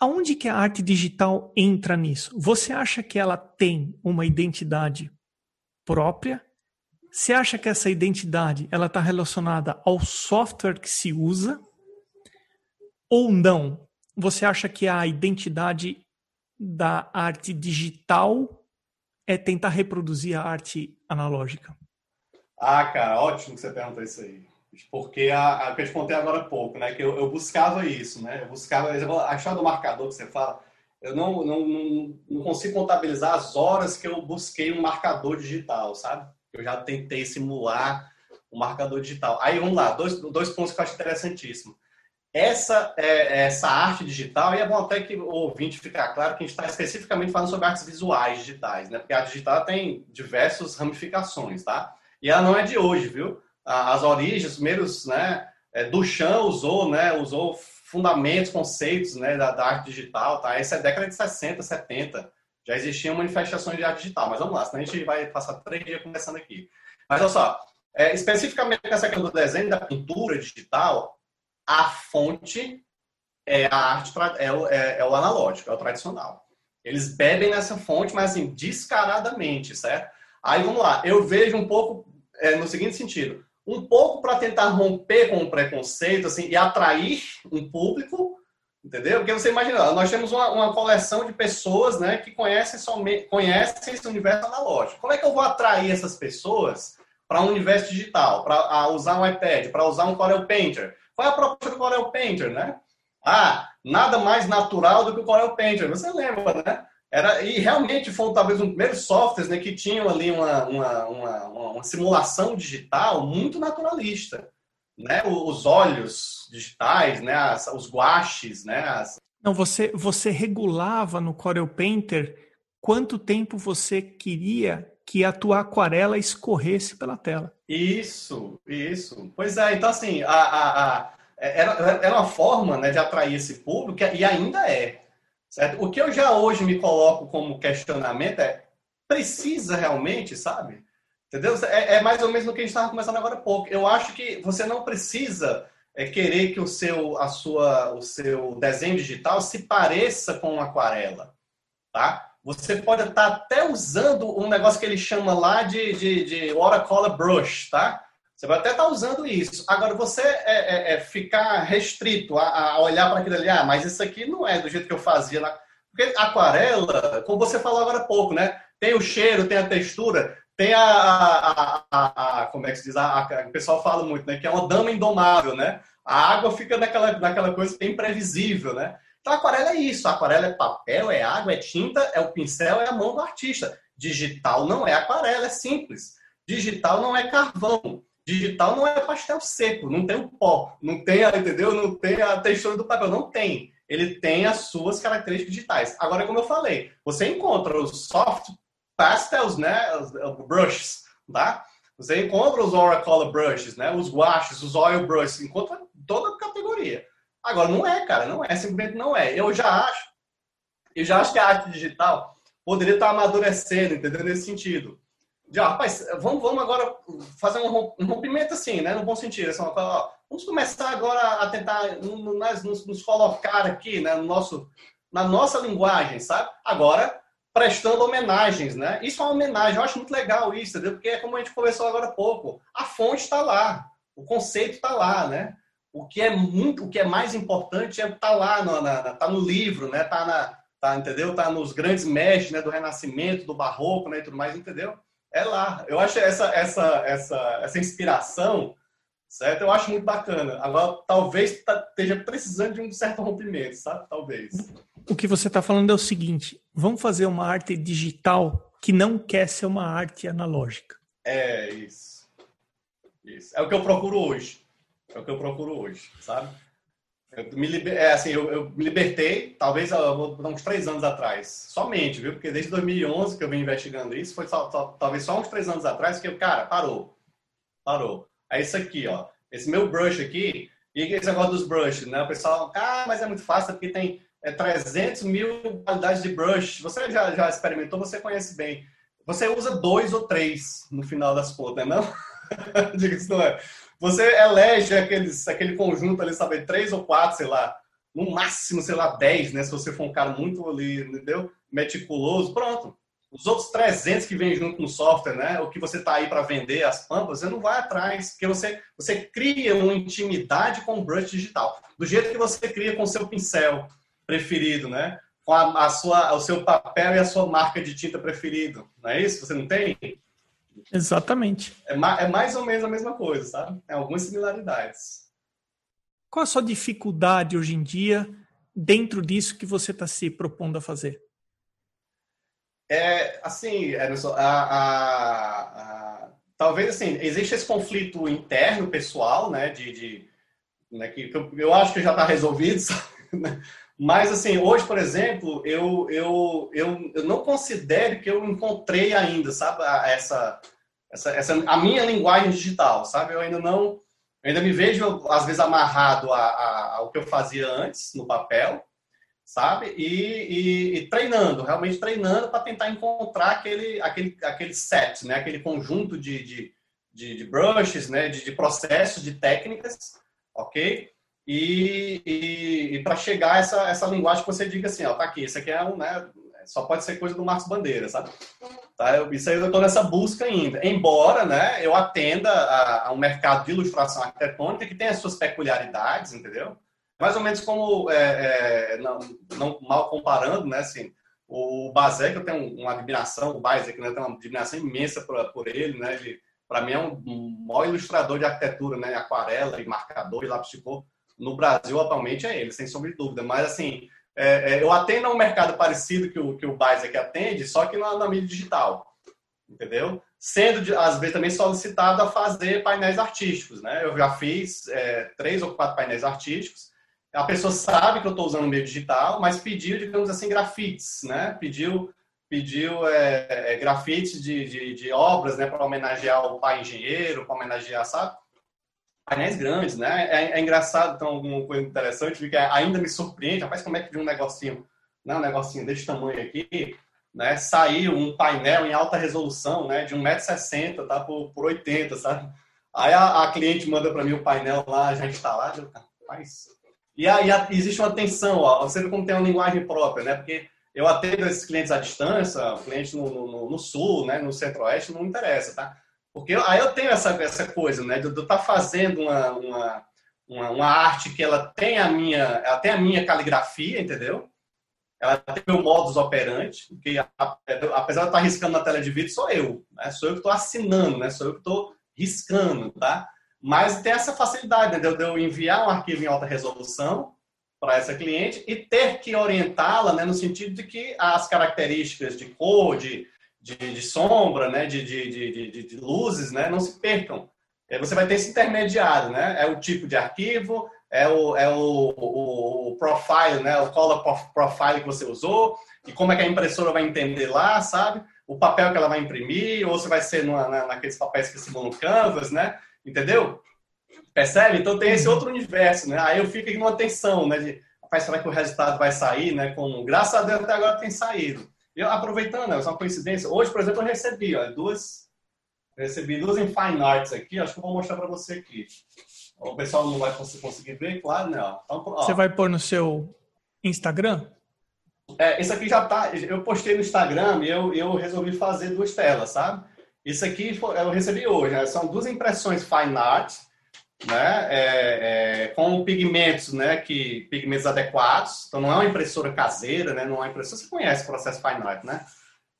Aonde que a arte digital entra nisso? Você acha que ela tem uma identidade própria? Você acha que essa identidade ela está relacionada ao software que se usa? Ou não? Você acha que a identidade da arte digital é tentar reproduzir a arte analógica? Ah, cara, ótimo que você perguntou isso aí. Porque a, a que eu te agora há pouco, né? Que eu, eu buscava isso, né? Eu buscava, a chave do marcador que você fala, eu não, não, não, não, consigo contabilizar as horas que eu busquei um marcador digital, sabe? Eu já tentei simular um marcador digital. Aí vamos lá, dois, dois pontos que eu acho interessantíssimo. Essa, é, essa arte digital, e é bom até que o ouvinte ficar claro que a gente está especificamente falando sobre artes visuais digitais, né? Porque a digital tem diversas ramificações, tá? E ela não é de hoje, viu? As origens, os primeiros, né? É, Duchamp usou, né? Usou fundamentos, conceitos né, da, da, arte digital, tá? Essa é década de 60, 70. Já existiam manifestações de arte digital, mas vamos lá, senão a gente vai passar três dias conversando aqui. Mas olha só, é, especificamente nessa questão do desenho da pintura digital, a fonte é a arte, é o, é, é o analógico, é o tradicional. Eles bebem nessa fonte, mas assim, descaradamente, certo? Aí vamos lá, eu vejo um pouco é, no seguinte sentido um pouco para tentar romper com o preconceito assim, e atrair um público, entendeu? Porque você imagina, nós temos uma, uma coleção de pessoas né, que conhecem, somente, conhecem esse universo analógico. Como é que eu vou atrair essas pessoas para um universo digital, para usar um iPad, para usar um Corel Painter? Qual é a proposta do Corel Painter, né? Ah, nada mais natural do que o Corel Painter. Você lembra, né? Era, e realmente foi talvez um dos primeiros softwares né, que tinham ali uma, uma, uma, uma, simulação digital muito naturalista. Né? Os olhos digitais, né? As, os guaches, né? As... Não, você, você regulava no Corel Painter quanto tempo você queria que a tua aquarela escorresse pela tela. Isso, isso. Pois é, então assim, a, a, a era, era uma forma né, de atrair esse público, e ainda é. Certo? O que eu já hoje me coloco como questionamento é: precisa realmente, sabe? Entendeu? É, é mais ou menos o que a gente estava conversando agora há pouco. Eu acho que você não precisa é, querer que o seu, a sua, o seu desenho digital se pareça com uma aquarela, tá? Você pode estar até usando um negócio que ele chama lá de, de, de watercolor brush, tá? Você vai até estar usando isso. Agora, você é, é, é ficar restrito a, a olhar para aquilo ali, ah, mas isso aqui não é do jeito que eu fazia lá. Porque aquarela, como você falou agora há pouco, né? Tem o cheiro, tem a textura, tem a. a, a, a como é que se diz? o pessoal fala muito, né? Que é uma dama indomável, né? A água fica naquela, naquela coisa imprevisível, né? Então, aquarela é isso. Aquarela é papel, é água, é tinta, é o pincel, é a mão do artista. Digital não é aquarela, é simples. Digital não é carvão. Digital não é pastel seco, não tem o pó, não tem, a, entendeu? Não tem a textura do papel, não tem. Ele tem as suas características digitais. Agora, como eu falei, você encontra os soft pastels, né, os, os brushes, tá? Você encontra os Oracolor brushes, né, os guaches, os oil brushes, encontra toda a categoria. Agora, não é, cara, não é, simplesmente não é. Eu já acho, eu já acho que a arte digital poderia estar amadurecendo, entendeu? Nesse sentido ah, rapaz, vamos, vamos agora fazer um rompimento assim, né? No bom sentido. Assim, ó, vamos começar agora a tentar nos, nos, colocar aqui, né? No nosso, na nossa linguagem, sabe? Agora, prestando homenagens, né? Isso é uma homenagem. Eu acho muito legal isso, entendeu? Porque é como a gente conversou agora há pouco. A fonte está lá. O conceito está lá, né? O que é muito, o que é mais importante é estar tá lá, no, na, tá no livro, né? Tá na, tá, entendeu? Tá nos grandes mestres, né? Do Renascimento, do Barroco, né? E tudo mais, entendeu? é lá. Eu acho essa, essa, essa, essa inspiração, certo? Eu acho muito bacana. Agora, talvez tá, esteja precisando de um certo rompimento, sabe? Talvez. O que você está falando é o seguinte: vamos fazer uma arte digital que não quer ser uma arte analógica. É isso. Isso. É o que eu procuro hoje. É o que eu procuro hoje, sabe? Eu me, liber... é, assim, eu, eu, me libertei, talvez uns três anos atrás, somente, viu? Porque desde 2011 que eu venho investigando isso, foi só, só, talvez só uns três anos atrás que eu, cara, parou, parou. É isso aqui, ó, esse meu brush aqui, e esse negócio dos brushes, né? O pessoal, ah, mas é muito fácil porque tem é, 300 mil qualidades de brush. Você já, já experimentou, você conhece bem. Você usa dois ou três no final das contas, não? Diga isso não é. Você elege aqueles, aquele conjunto ali, sabe, três ou quatro, sei lá, no máximo, sei lá, dez, né? Se você for um cara muito ali, entendeu? Meticuloso, pronto. Os outros 300 que vêm junto com o software, né? O que você está aí para vender, as pampas, você não vai atrás, porque você, você cria uma intimidade com o brush digital. Do jeito que você cria com o seu pincel preferido, né? Com a, a sua, o seu papel e a sua marca de tinta preferido. Não é isso? Você não tem? Exatamente. É, ma é mais ou menos a mesma coisa, sabe? Tem algumas similaridades. Qual a sua dificuldade hoje em dia dentro disso que você está se propondo a fazer? É, assim, Emerson, a, a, a, talvez assim, existe esse conflito interno, pessoal, né, de, de né, que, eu, eu, acho que já está resolvido, [laughs] né? Mas assim, hoje, por exemplo, eu, eu, eu, eu não considero que eu encontrei ainda, sabe, essa, essa, essa, a minha linguagem digital, sabe, eu ainda não, eu ainda me vejo, às vezes, amarrado a, a, ao que eu fazia antes, no papel, sabe? E, e, e treinando, realmente treinando para tentar encontrar aquele, aquele, aquele set, né? Aquele conjunto de, de, de, de brushes, né? De, de, processos, de técnicas, ok? E, e, e para chegar a essa, essa linguagem que você diga assim, ó, tá aqui, isso aqui é um, né? Só pode ser coisa do Marcos Bandeira, sabe? Tá? Eu, isso aí eu estou nessa busca ainda. Embora, né? Eu atenda a, a um mercado de ilustração arquitetônica que tem as suas peculiaridades, entendeu? mais ou menos como, é, é, não, não, mal comparando, né, assim, o Bazek, eu tenho uma admiração, o Bazek, né, eu tenho uma admiração imensa por, por ele, né, ele, para mim é um, um maior ilustrador de arquitetura, né, aquarela e marcador e lápis de cor, no Brasil atualmente é ele, sem sombra de dúvida, mas assim, é, é, eu atendo a um mercado parecido que o, que o Bazek atende, só que na, na mídia digital, entendeu? Sendo, às vezes, também solicitado a fazer painéis artísticos, né, eu já fiz é, três ou quatro painéis artísticos, a pessoa sabe que eu estou usando o meio digital, mas pediu, digamos assim, grafites, né? Pediu, pediu é, é, grafites de, de, de obras, né? Para homenagear o pai engenheiro, para homenagear, sabe? Painéis grandes, né? É, é, engraçado, então, alguma coisa interessante, porque ainda me surpreende, rapaz, como é que de um negocinho, né? Um negocinho desse tamanho aqui, né? Saiu um painel em alta resolução, né? De 1,60m, tá? Por, por 80, sabe? Aí a, a cliente manda para mim o painel lá já instalado, rapaz e aí existe uma tensão, ó, você vê como tem uma linguagem própria, né? Porque eu atendo esses clientes à distância, clientes no, no, no sul, né, no centro-oeste, não interessa, tá? Porque aí eu tenho essa, essa coisa, né, de eu estar tá fazendo uma, uma, uma, uma, arte que ela tem a minha, ela tem a minha caligrafia, entendeu? Ela tem o modus operandi, que apesar de estar riscando na tela de vídeo, sou eu, né? Sou eu que estou assinando, né? Sou eu que estou riscando, tá? Mas tem essa facilidade né, de eu enviar um arquivo em alta resolução para essa cliente e ter que orientá-la né, no sentido de que as características de cor, de, de, de sombra, né, de, de, de, luzes, né, não se percam. Você vai ter esse intermediário, né? É o tipo de arquivo, é o, é o, o, o profile, né? O color profile que você usou, e como é que a impressora vai entender lá, sabe? O papel que ela vai imprimir, ou se vai ser numa, naqueles papéis que se no canvas, né? Entendeu? Percebe? Então tem esse outro universo, né? Aí eu fico aqui numa tensão, né? De, rapaz, será que o resultado vai sair, né? Com, graças a Deus até agora tem saído. Eu, aproveitando, é uma coincidência. Hoje, por exemplo, eu recebi ó, duas, recebi duas em Fine Arts aqui. Acho que eu vou mostrar para você aqui. O pessoal não vai conseguir ver, claro, né? Então. Você vai pôr no seu Instagram? É, esse aqui já tá. Eu postei no Instagram e eu, eu resolvi fazer duas telas, sabe? Isso aqui eu recebi hoje, né? são duas impressões fine art, né? É, é, com pigmentos, né? Que pigmentos adequados. Então não é uma impressora caseira, né? Não é uma impressora. Você conhece o processo fine art, né?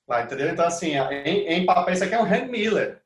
Lá, entendeu? Então assim, em, em papel isso aqui é um hand miller,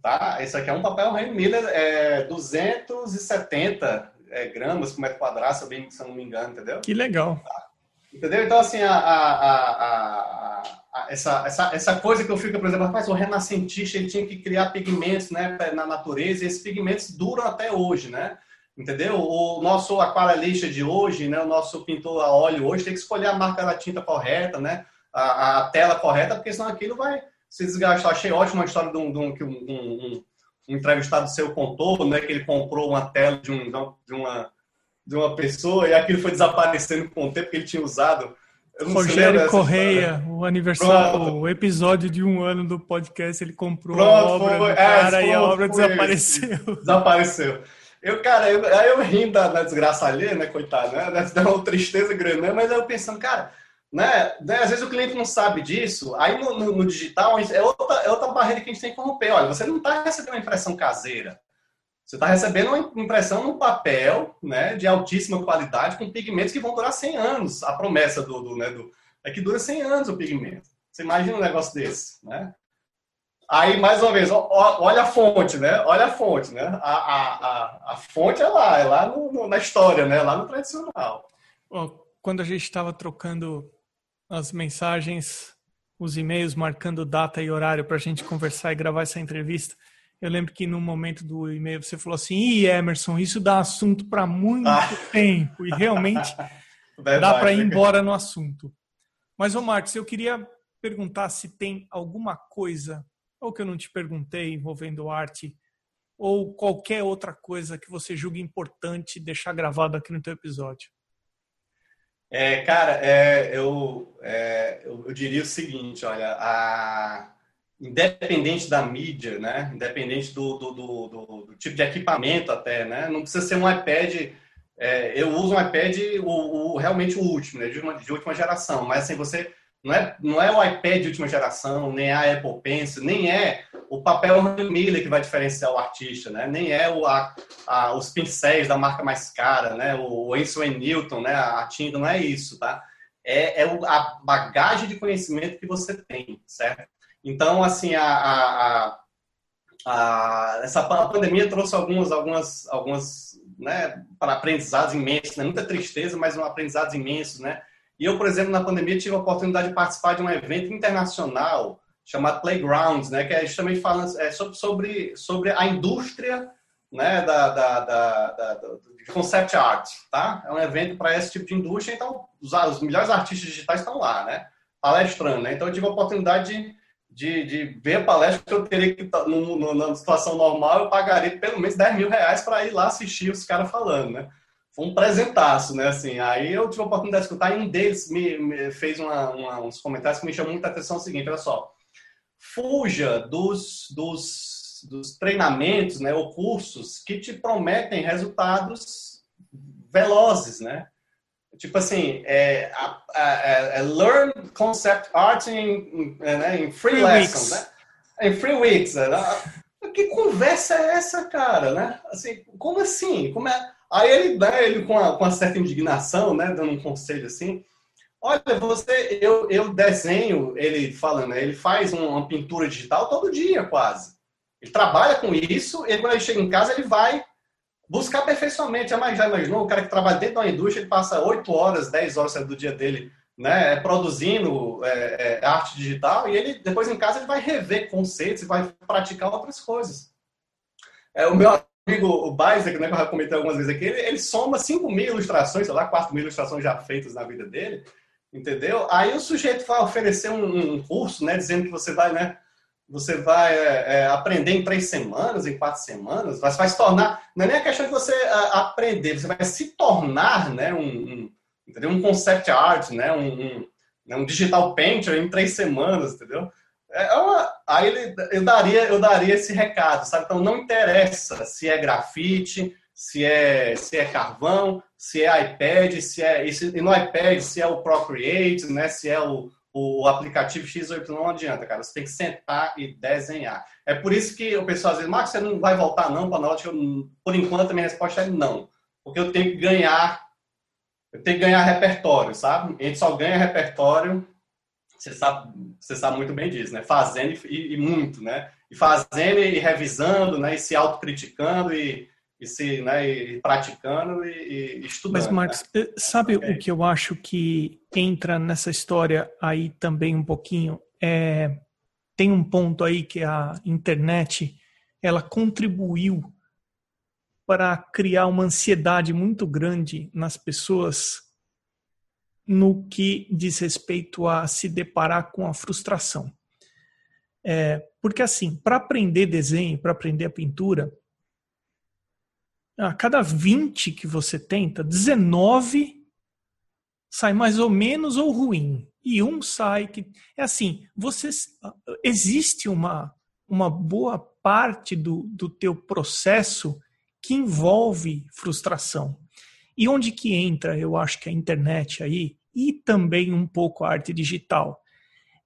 tá? Esse aqui é um papel hand miller, é 270 é, gramas por metro quadrado, se eu, bem, se eu não me engano, entendeu? Que legal. Tá? Entendeu? Então assim, a, a, a, essa, essa, essa coisa que eu fico, por exemplo, rapaz, o renascentista ele tinha que criar pigmentos né, na natureza e esses pigmentos duram até hoje, né? Entendeu? O nosso aquarelista de hoje, né, o nosso pintor a óleo hoje tem que escolher a marca da tinta correta, né? A, a tela correta, porque senão aquilo vai se desgastar. Achei ótima a história de um, de um, um, um, um entrevistado seu contou, né, que ele comprou uma tela de, um, de, uma, de uma pessoa e aquilo foi desaparecendo com o tempo que ele tinha usado Rogério Correia, o aniversário, Pronto. o episódio de um ano do podcast, ele comprou Pronto, a obra foi, do cara é, e a obra desapareceu. [laughs] Desapareceu. Eu, cara, eu, aí eu rindo da, da desgraça ali, né, coitado, né? Dá uma tristeza grande, né? Mas aí eu pensando, cara, né, né, às vezes o cliente não sabe disso, aí no, no, no digital é outra, é outra barreira que a gente tem que romper. Olha, você não está recebendo uma impressão caseira. Você está recebendo uma impressão no papel, né, de altíssima qualidade, com pigmentos que vão durar 100 anos. A promessa do, do, né, do é que dura 100 anos o pigmento. Você imagina um negócio desse, né? Aí, mais uma vez, olha a fonte, né? Olha a fonte, né? A, a, a, a fonte é lá, é lá no, no, na história, né? Lá no tradicional. Quando a gente estava trocando as mensagens, os e-mails, marcando data e horário para a gente conversar e gravar essa entrevista, eu lembro que no momento do e-mail você falou assim: Ih, Emerson, isso dá assunto para muito ah. tempo. E realmente [laughs] dá para ir embora no assunto. Mas, ô Marcos, eu queria perguntar se tem alguma coisa, ou que eu não te perguntei, envolvendo arte, ou qualquer outra coisa que você julgue importante deixar gravado aqui no teu episódio. É, cara, é, eu, é, eu, eu, diria o seguinte, olha, a, independente da mídia, né, independente do, do, do, do, tipo de equipamento até, né, não precisa ser um iPad, é, eu uso um iPad o, o, realmente o último, né, de, uma, de última geração, mas assim, você não é, não é o iPad de última geração, nem a Apple Pencil, nem é o papel Miller que vai diferenciar o artista, né? Nem é o, a, a, os pincéis da marca mais cara, né? O Winsor Newton, né? A tinta, não é isso, tá? É, é a bagagem de conhecimento que você tem, certo? Então, assim, a, a, a essa pandemia trouxe algumas, algumas, algumas né, para aprendizados imensos, né? muita tristeza, mas um aprendizados imensos, né? E eu, por exemplo, na pandemia tive a oportunidade de participar de um evento internacional chamado Playgrounds, né, que é justamente falando é, sobre, sobre, a indústria né, da, da, da, da, concept art, tá? É um evento para esse tipo de indústria, então os, os melhores artistas digitais estão lá, né? Palestrando, né? Então eu tive a oportunidade de, de, de ver a palestra que eu teria que, no, no, na situação normal, eu pagaria pelo menos 10 mil reais para ir lá assistir os caras falando, né? foi um presentaço, né? Assim, aí eu tive a oportunidade de escutar e um deles me, me fez uma, uma, uns comentários que me chamou muita atenção. É o seguinte, olha só, fuja dos, dos, dos treinamentos, né, ou cursos que te prometem resultados velozes, né? Tipo assim, é, a, a, a, é, learn concept art in, né, in free, free lessons, weeks. né? Em free weeks. Né? Que conversa é essa, cara, né? Assim, como assim? Como é Aí ele, né, ele com, uma, com uma certa indignação, né, dando um conselho assim, olha, você, eu, eu desenho, ele falando, né, ele faz uma pintura digital todo dia quase. Ele trabalha com isso, e quando ele chega em casa, ele vai buscar aperfeiçoamento. Já, já imaginou? O cara que trabalha dentro da indústria, ele passa 8 horas, 10 horas do dia dele né, produzindo é, é, arte digital, e ele depois em casa ele vai rever conceitos e vai praticar outras coisas. É, o meu amigo, o Beisek, né, que eu já comentei algumas vezes aqui, ele, ele soma 5 mil ilustrações, sei lá, 4 mil ilustrações já feitas na vida dele, entendeu? Aí o sujeito vai oferecer um, um curso, né, dizendo que você vai, né, você vai é, é, aprender em três semanas, em quatro semanas, vai, vai se tornar, não é nem a questão de você a, aprender, você vai se tornar, né, um, um, entendeu? um concept art, né, um, um, né, um digital painter em três semanas, entendeu? É, é uma, aí ele, eu, daria, eu daria esse recado, sabe? Então não interessa se é grafite, se é, se é carvão, se é iPad, se é. E, se, e no iPad, se é o Procreate, né? se é o, o aplicativo XY, não adianta, cara. Você tem que sentar e desenhar. É por isso que o pessoal às vezes, Marcos, você não vai voltar não para a Náutica? Por enquanto, a minha resposta é não. Porque eu tenho que ganhar, eu tenho que ganhar repertório, sabe? A gente só ganha repertório você sabe, você sabe muito bem disso, né? Fazendo e, e muito, né? E fazendo e revisando, né? E se autocriticando e, e se, né? E praticando e, e estudando. Mas Marcos, né? sabe okay. o que eu acho que entra nessa história aí também um pouquinho? É, tem um ponto aí que a internet ela contribuiu para criar uma ansiedade muito grande nas pessoas no que diz respeito a se deparar com a frustração. É, porque assim, para aprender desenho, para aprender a pintura, a cada 20 que você tenta, 19 sai mais ou menos ou ruim. E um sai que. É assim, você, existe uma, uma boa parte do, do teu processo que envolve frustração. E onde que entra, eu acho que a internet aí, e também um pouco a arte digital.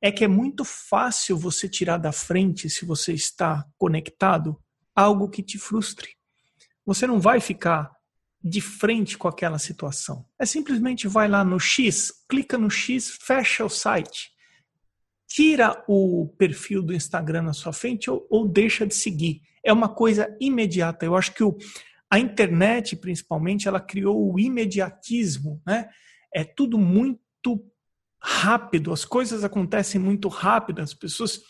É que é muito fácil você tirar da frente, se você está conectado, algo que te frustre. Você não vai ficar de frente com aquela situação. É simplesmente vai lá no X, clica no X, fecha o site, tira o perfil do Instagram na sua frente ou, ou deixa de seguir. É uma coisa imediata. Eu acho que o, a internet, principalmente, ela criou o imediatismo, né? é tudo muito rápido, as coisas acontecem muito rápido, as pessoas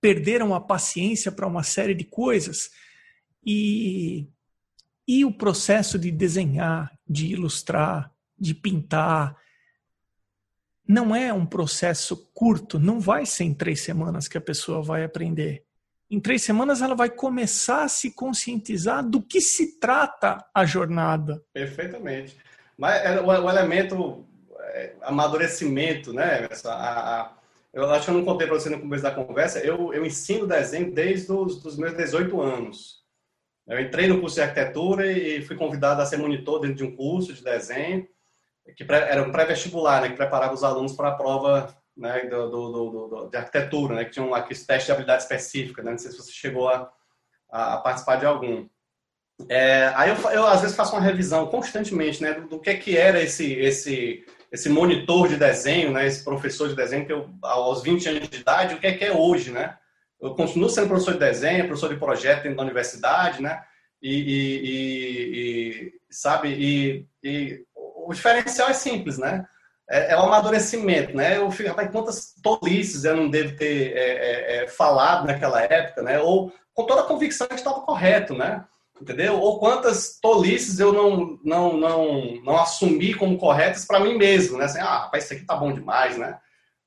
perderam a paciência para uma série de coisas e e o processo de desenhar, de ilustrar, de pintar não é um processo curto, não vai ser em três semanas que a pessoa vai aprender. Em três semanas ela vai começar a se conscientizar do que se trata a jornada. Perfeitamente. Mas é, o, elemento é, amadurecimento, né? Essa, a, a, eu acho que eu não contei para você no começo da conversa. Eu, eu ensino desenho desde os meus 18 anos. Eu entrei no curso de arquitetura e fui convidado a ser monitor dentro de um curso de desenho que era um pré-vestibular, né, que preparava os alunos para a prova né, do, do, do, de arquitetura, né, que tinha um aquele teste de habilidade específica, né, não sei se você chegou a, a participar de algum. É, aí eu, eu, às vezes faço uma revisão constantemente, né, do, do, que que era esse esse esse monitor de desenho, né, esse professor de desenho que eu aos 20 anos de idade, o que é que é hoje, né? Eu continuo sendo professor de desenho, professor de projeto da universidade, né? E, e, e, e sabe, e, o diferencial é simples, né? É, é o amadurecimento, né? Eu fico, rapaz, quantas tolices eu não devo ter é, é, é, falado naquela época, né? Ou com toda a convicção que estava correto, né? Entendeu? Ou quantas tolices eu não, não, não, não assumi como corretas para mim mesmo, né? Assim, ah, rapaz, isso aqui tá bom demais, né?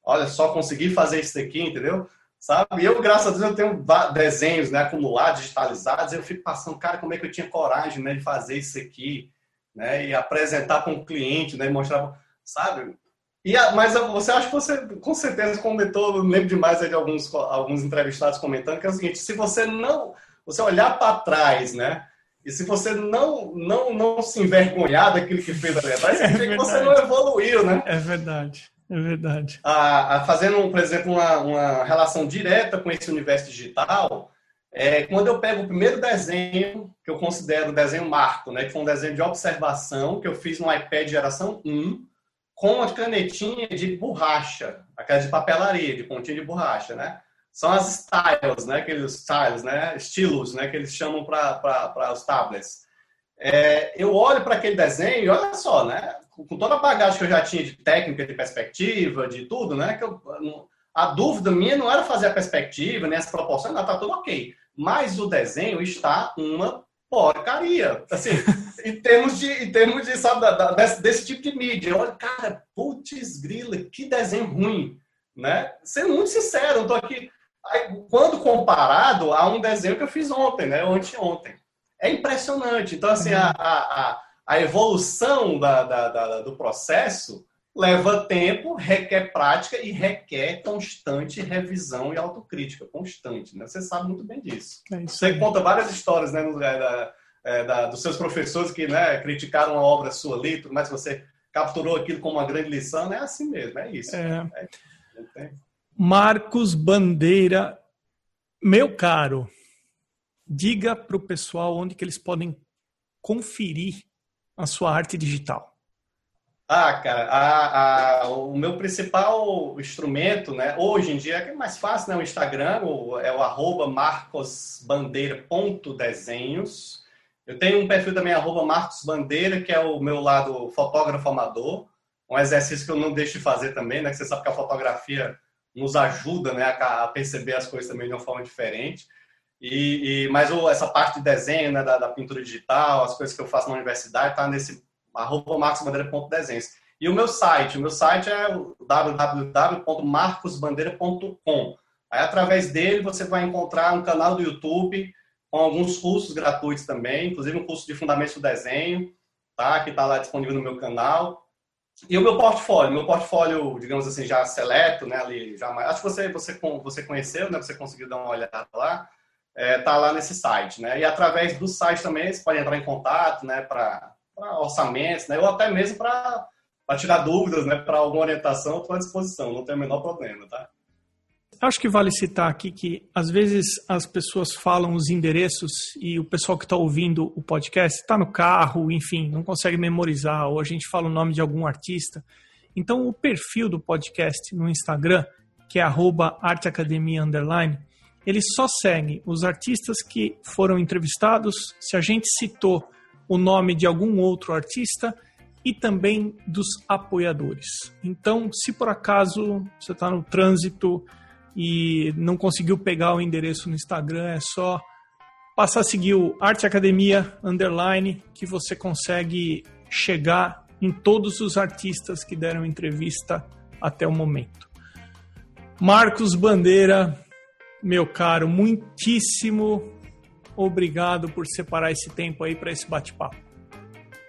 Olha, só consegui fazer isso aqui, entendeu? Sabe? Eu, graças a Deus, eu tenho desenhos né, acumulados, digitalizados, eu fico passando, cara, como é que eu tinha coragem né, de fazer isso aqui, né? E apresentar para um cliente, né? E mostrar, sabe? E a, mas você acha que você, com certeza, comentou, lembro demais de alguns, alguns entrevistados comentando, que é o seguinte, se você não, você olhar para trás, né? E se você não, não, não se envergonhar daquilo que fez ali atrás, é que você não evoluiu, né? É verdade, é verdade. A, a fazendo, por exemplo, uma, uma relação direta com esse universo digital, é, quando eu pego o primeiro desenho, que eu considero o desenho marco, né, que foi um desenho de observação, que eu fiz no iPad geração 1, com uma canetinha de borracha, aquela de papelaria, de pontinha de borracha, né? São as styles, né? Aqueles styles, né? Estilos, né? Que eles chamam para os tablets. É, eu olho para aquele desenho e olha só, né? Com toda a bagagem que eu já tinha de técnica, de perspectiva, de tudo, né? Que eu, a dúvida minha não era fazer a perspectiva, nem as proporções, não, tá tudo ok mas o desenho está uma porcaria. Assim, [laughs] em termos de, em termos de sabe, da, da, desse, desse, tipo de mídia. Olha, cara, putz grila, que desenho ruim. Né? Sendo muito sincero, eu tô aqui. Aí, quando comparado a um desenho que eu fiz ontem, né? Ou anteontem. É impressionante. Então, assim, a, a, a evolução da, da, da, do processo leva tempo, requer prática e requer constante revisão e autocrítica, constante. Né? Você sabe muito bem disso. É Você conta várias histórias né, no, da, é, da, dos seus professores que né, criticaram a obra sua ali, mas você capturou aquilo como uma grande lição. É assim mesmo, é isso. É. É. Marcos Bandeira, meu caro, diga para o pessoal onde que eles podem conferir a sua arte digital. Ah, cara, a, a, o meu principal instrumento, né, hoje em dia, é mais fácil, né, o Instagram, o, é o arroba marcosbandeira.desenhos. Eu tenho um perfil também, arroba marcosbandeira, que é o meu lado fotógrafo amador, um exercício que eu não deixo de fazer também, né, que você sabe que a fotografia nos ajuda, né, a, a perceber as coisas também de uma forma diferente. E, e mas o, essa parte de desenho, né, da, da pintura digital, as coisas que eu faço na universidade, tá nesse arroba marcosbandeira.desenhos. E o meu site, o meu site é www.marcosbandeira.com. Aí, através dele, você vai encontrar um canal do YouTube com alguns cursos gratuitos também, inclusive um curso de Fundamentos do Desenho, tá? que está lá disponível no meu canal. E o meu portfólio, meu portfólio, digamos assim, já seleto, né, ali, já, acho que você, você, você conheceu, né, você conseguiu dar uma olhada lá, é, tá lá nesse site, né, e através do site também você pode entrar em contato, né, para orçamentos, né? ou até mesmo para tirar dúvidas, né? para alguma orientação, estou à disposição, não tem o menor problema. Tá? Acho que vale citar aqui que às vezes as pessoas falam os endereços e o pessoal que está ouvindo o podcast está no carro, enfim, não consegue memorizar, ou a gente fala o nome de algum artista. Então, o perfil do podcast no Instagram, que é arteacademia underline, ele só segue os artistas que foram entrevistados. Se a gente citou o nome de algum outro artista, e também dos apoiadores. Então, se por acaso você está no trânsito e não conseguiu pegar o endereço no Instagram, é só passar a seguir o Arte Academia Underline, que você consegue chegar em todos os artistas que deram entrevista até o momento. Marcos Bandeira, meu caro, muitíssimo obrigado por separar esse tempo aí para esse bate-papo.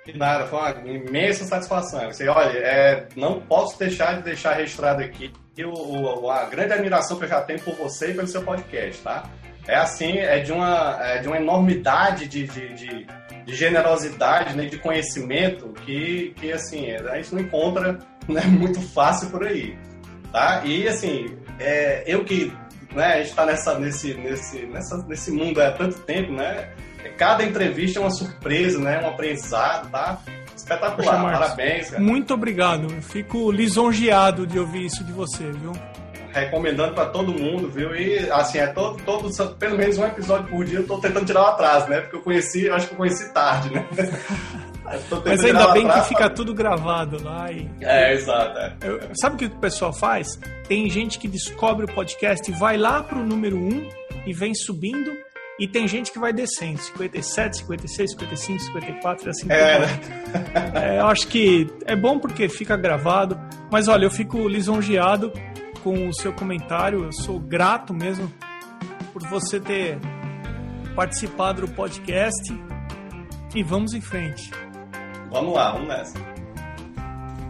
De nada, foi uma imensa satisfação. Você, olha, é, não posso deixar de deixar registrado aqui o, a grande admiração que eu já tenho por você e pelo seu podcast, tá? É assim, é de uma, é de uma enormidade de, de, de, de generosidade, né, de conhecimento que, que assim, a gente não encontra né, [laughs] muito fácil por aí, tá? E assim, é, eu que né, a gente está nessa, nesse, nesse, nessa, nesse mundo há tanto tempo, né? Cada entrevista é uma surpresa, né? Um aprendizado, tá? Espetacular, Poxa, parabéns. Cara. Muito obrigado. fico lisonjeado de ouvir isso de você, viu? Recomendando para todo mundo, viu? E assim, é todo, todo, pelo menos um episódio por dia eu tô tentando tirar o atraso, né? Porque eu conheci, eu acho que eu conheci tarde, né? [laughs] Mas ainda bem que fica tudo gravado lá. E... É, exato. É. Sabe o que o pessoal faz? Tem gente que descobre o podcast e vai lá pro número 1 e vem subindo e tem gente que vai descendo, 57, 56, 55, 54 assim é. é, Eu acho que é bom porque fica gravado, mas olha, eu fico lisonjeado com o seu comentário, eu sou grato mesmo por você ter participado do podcast e vamos em frente. Vamos lá, vamos nessa.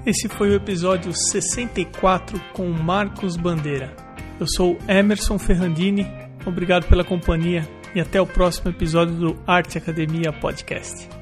Esse foi o episódio 64 com Marcos Bandeira. Eu sou Emerson Ferrandini, obrigado pela companhia e até o próximo episódio do Arte Academia Podcast.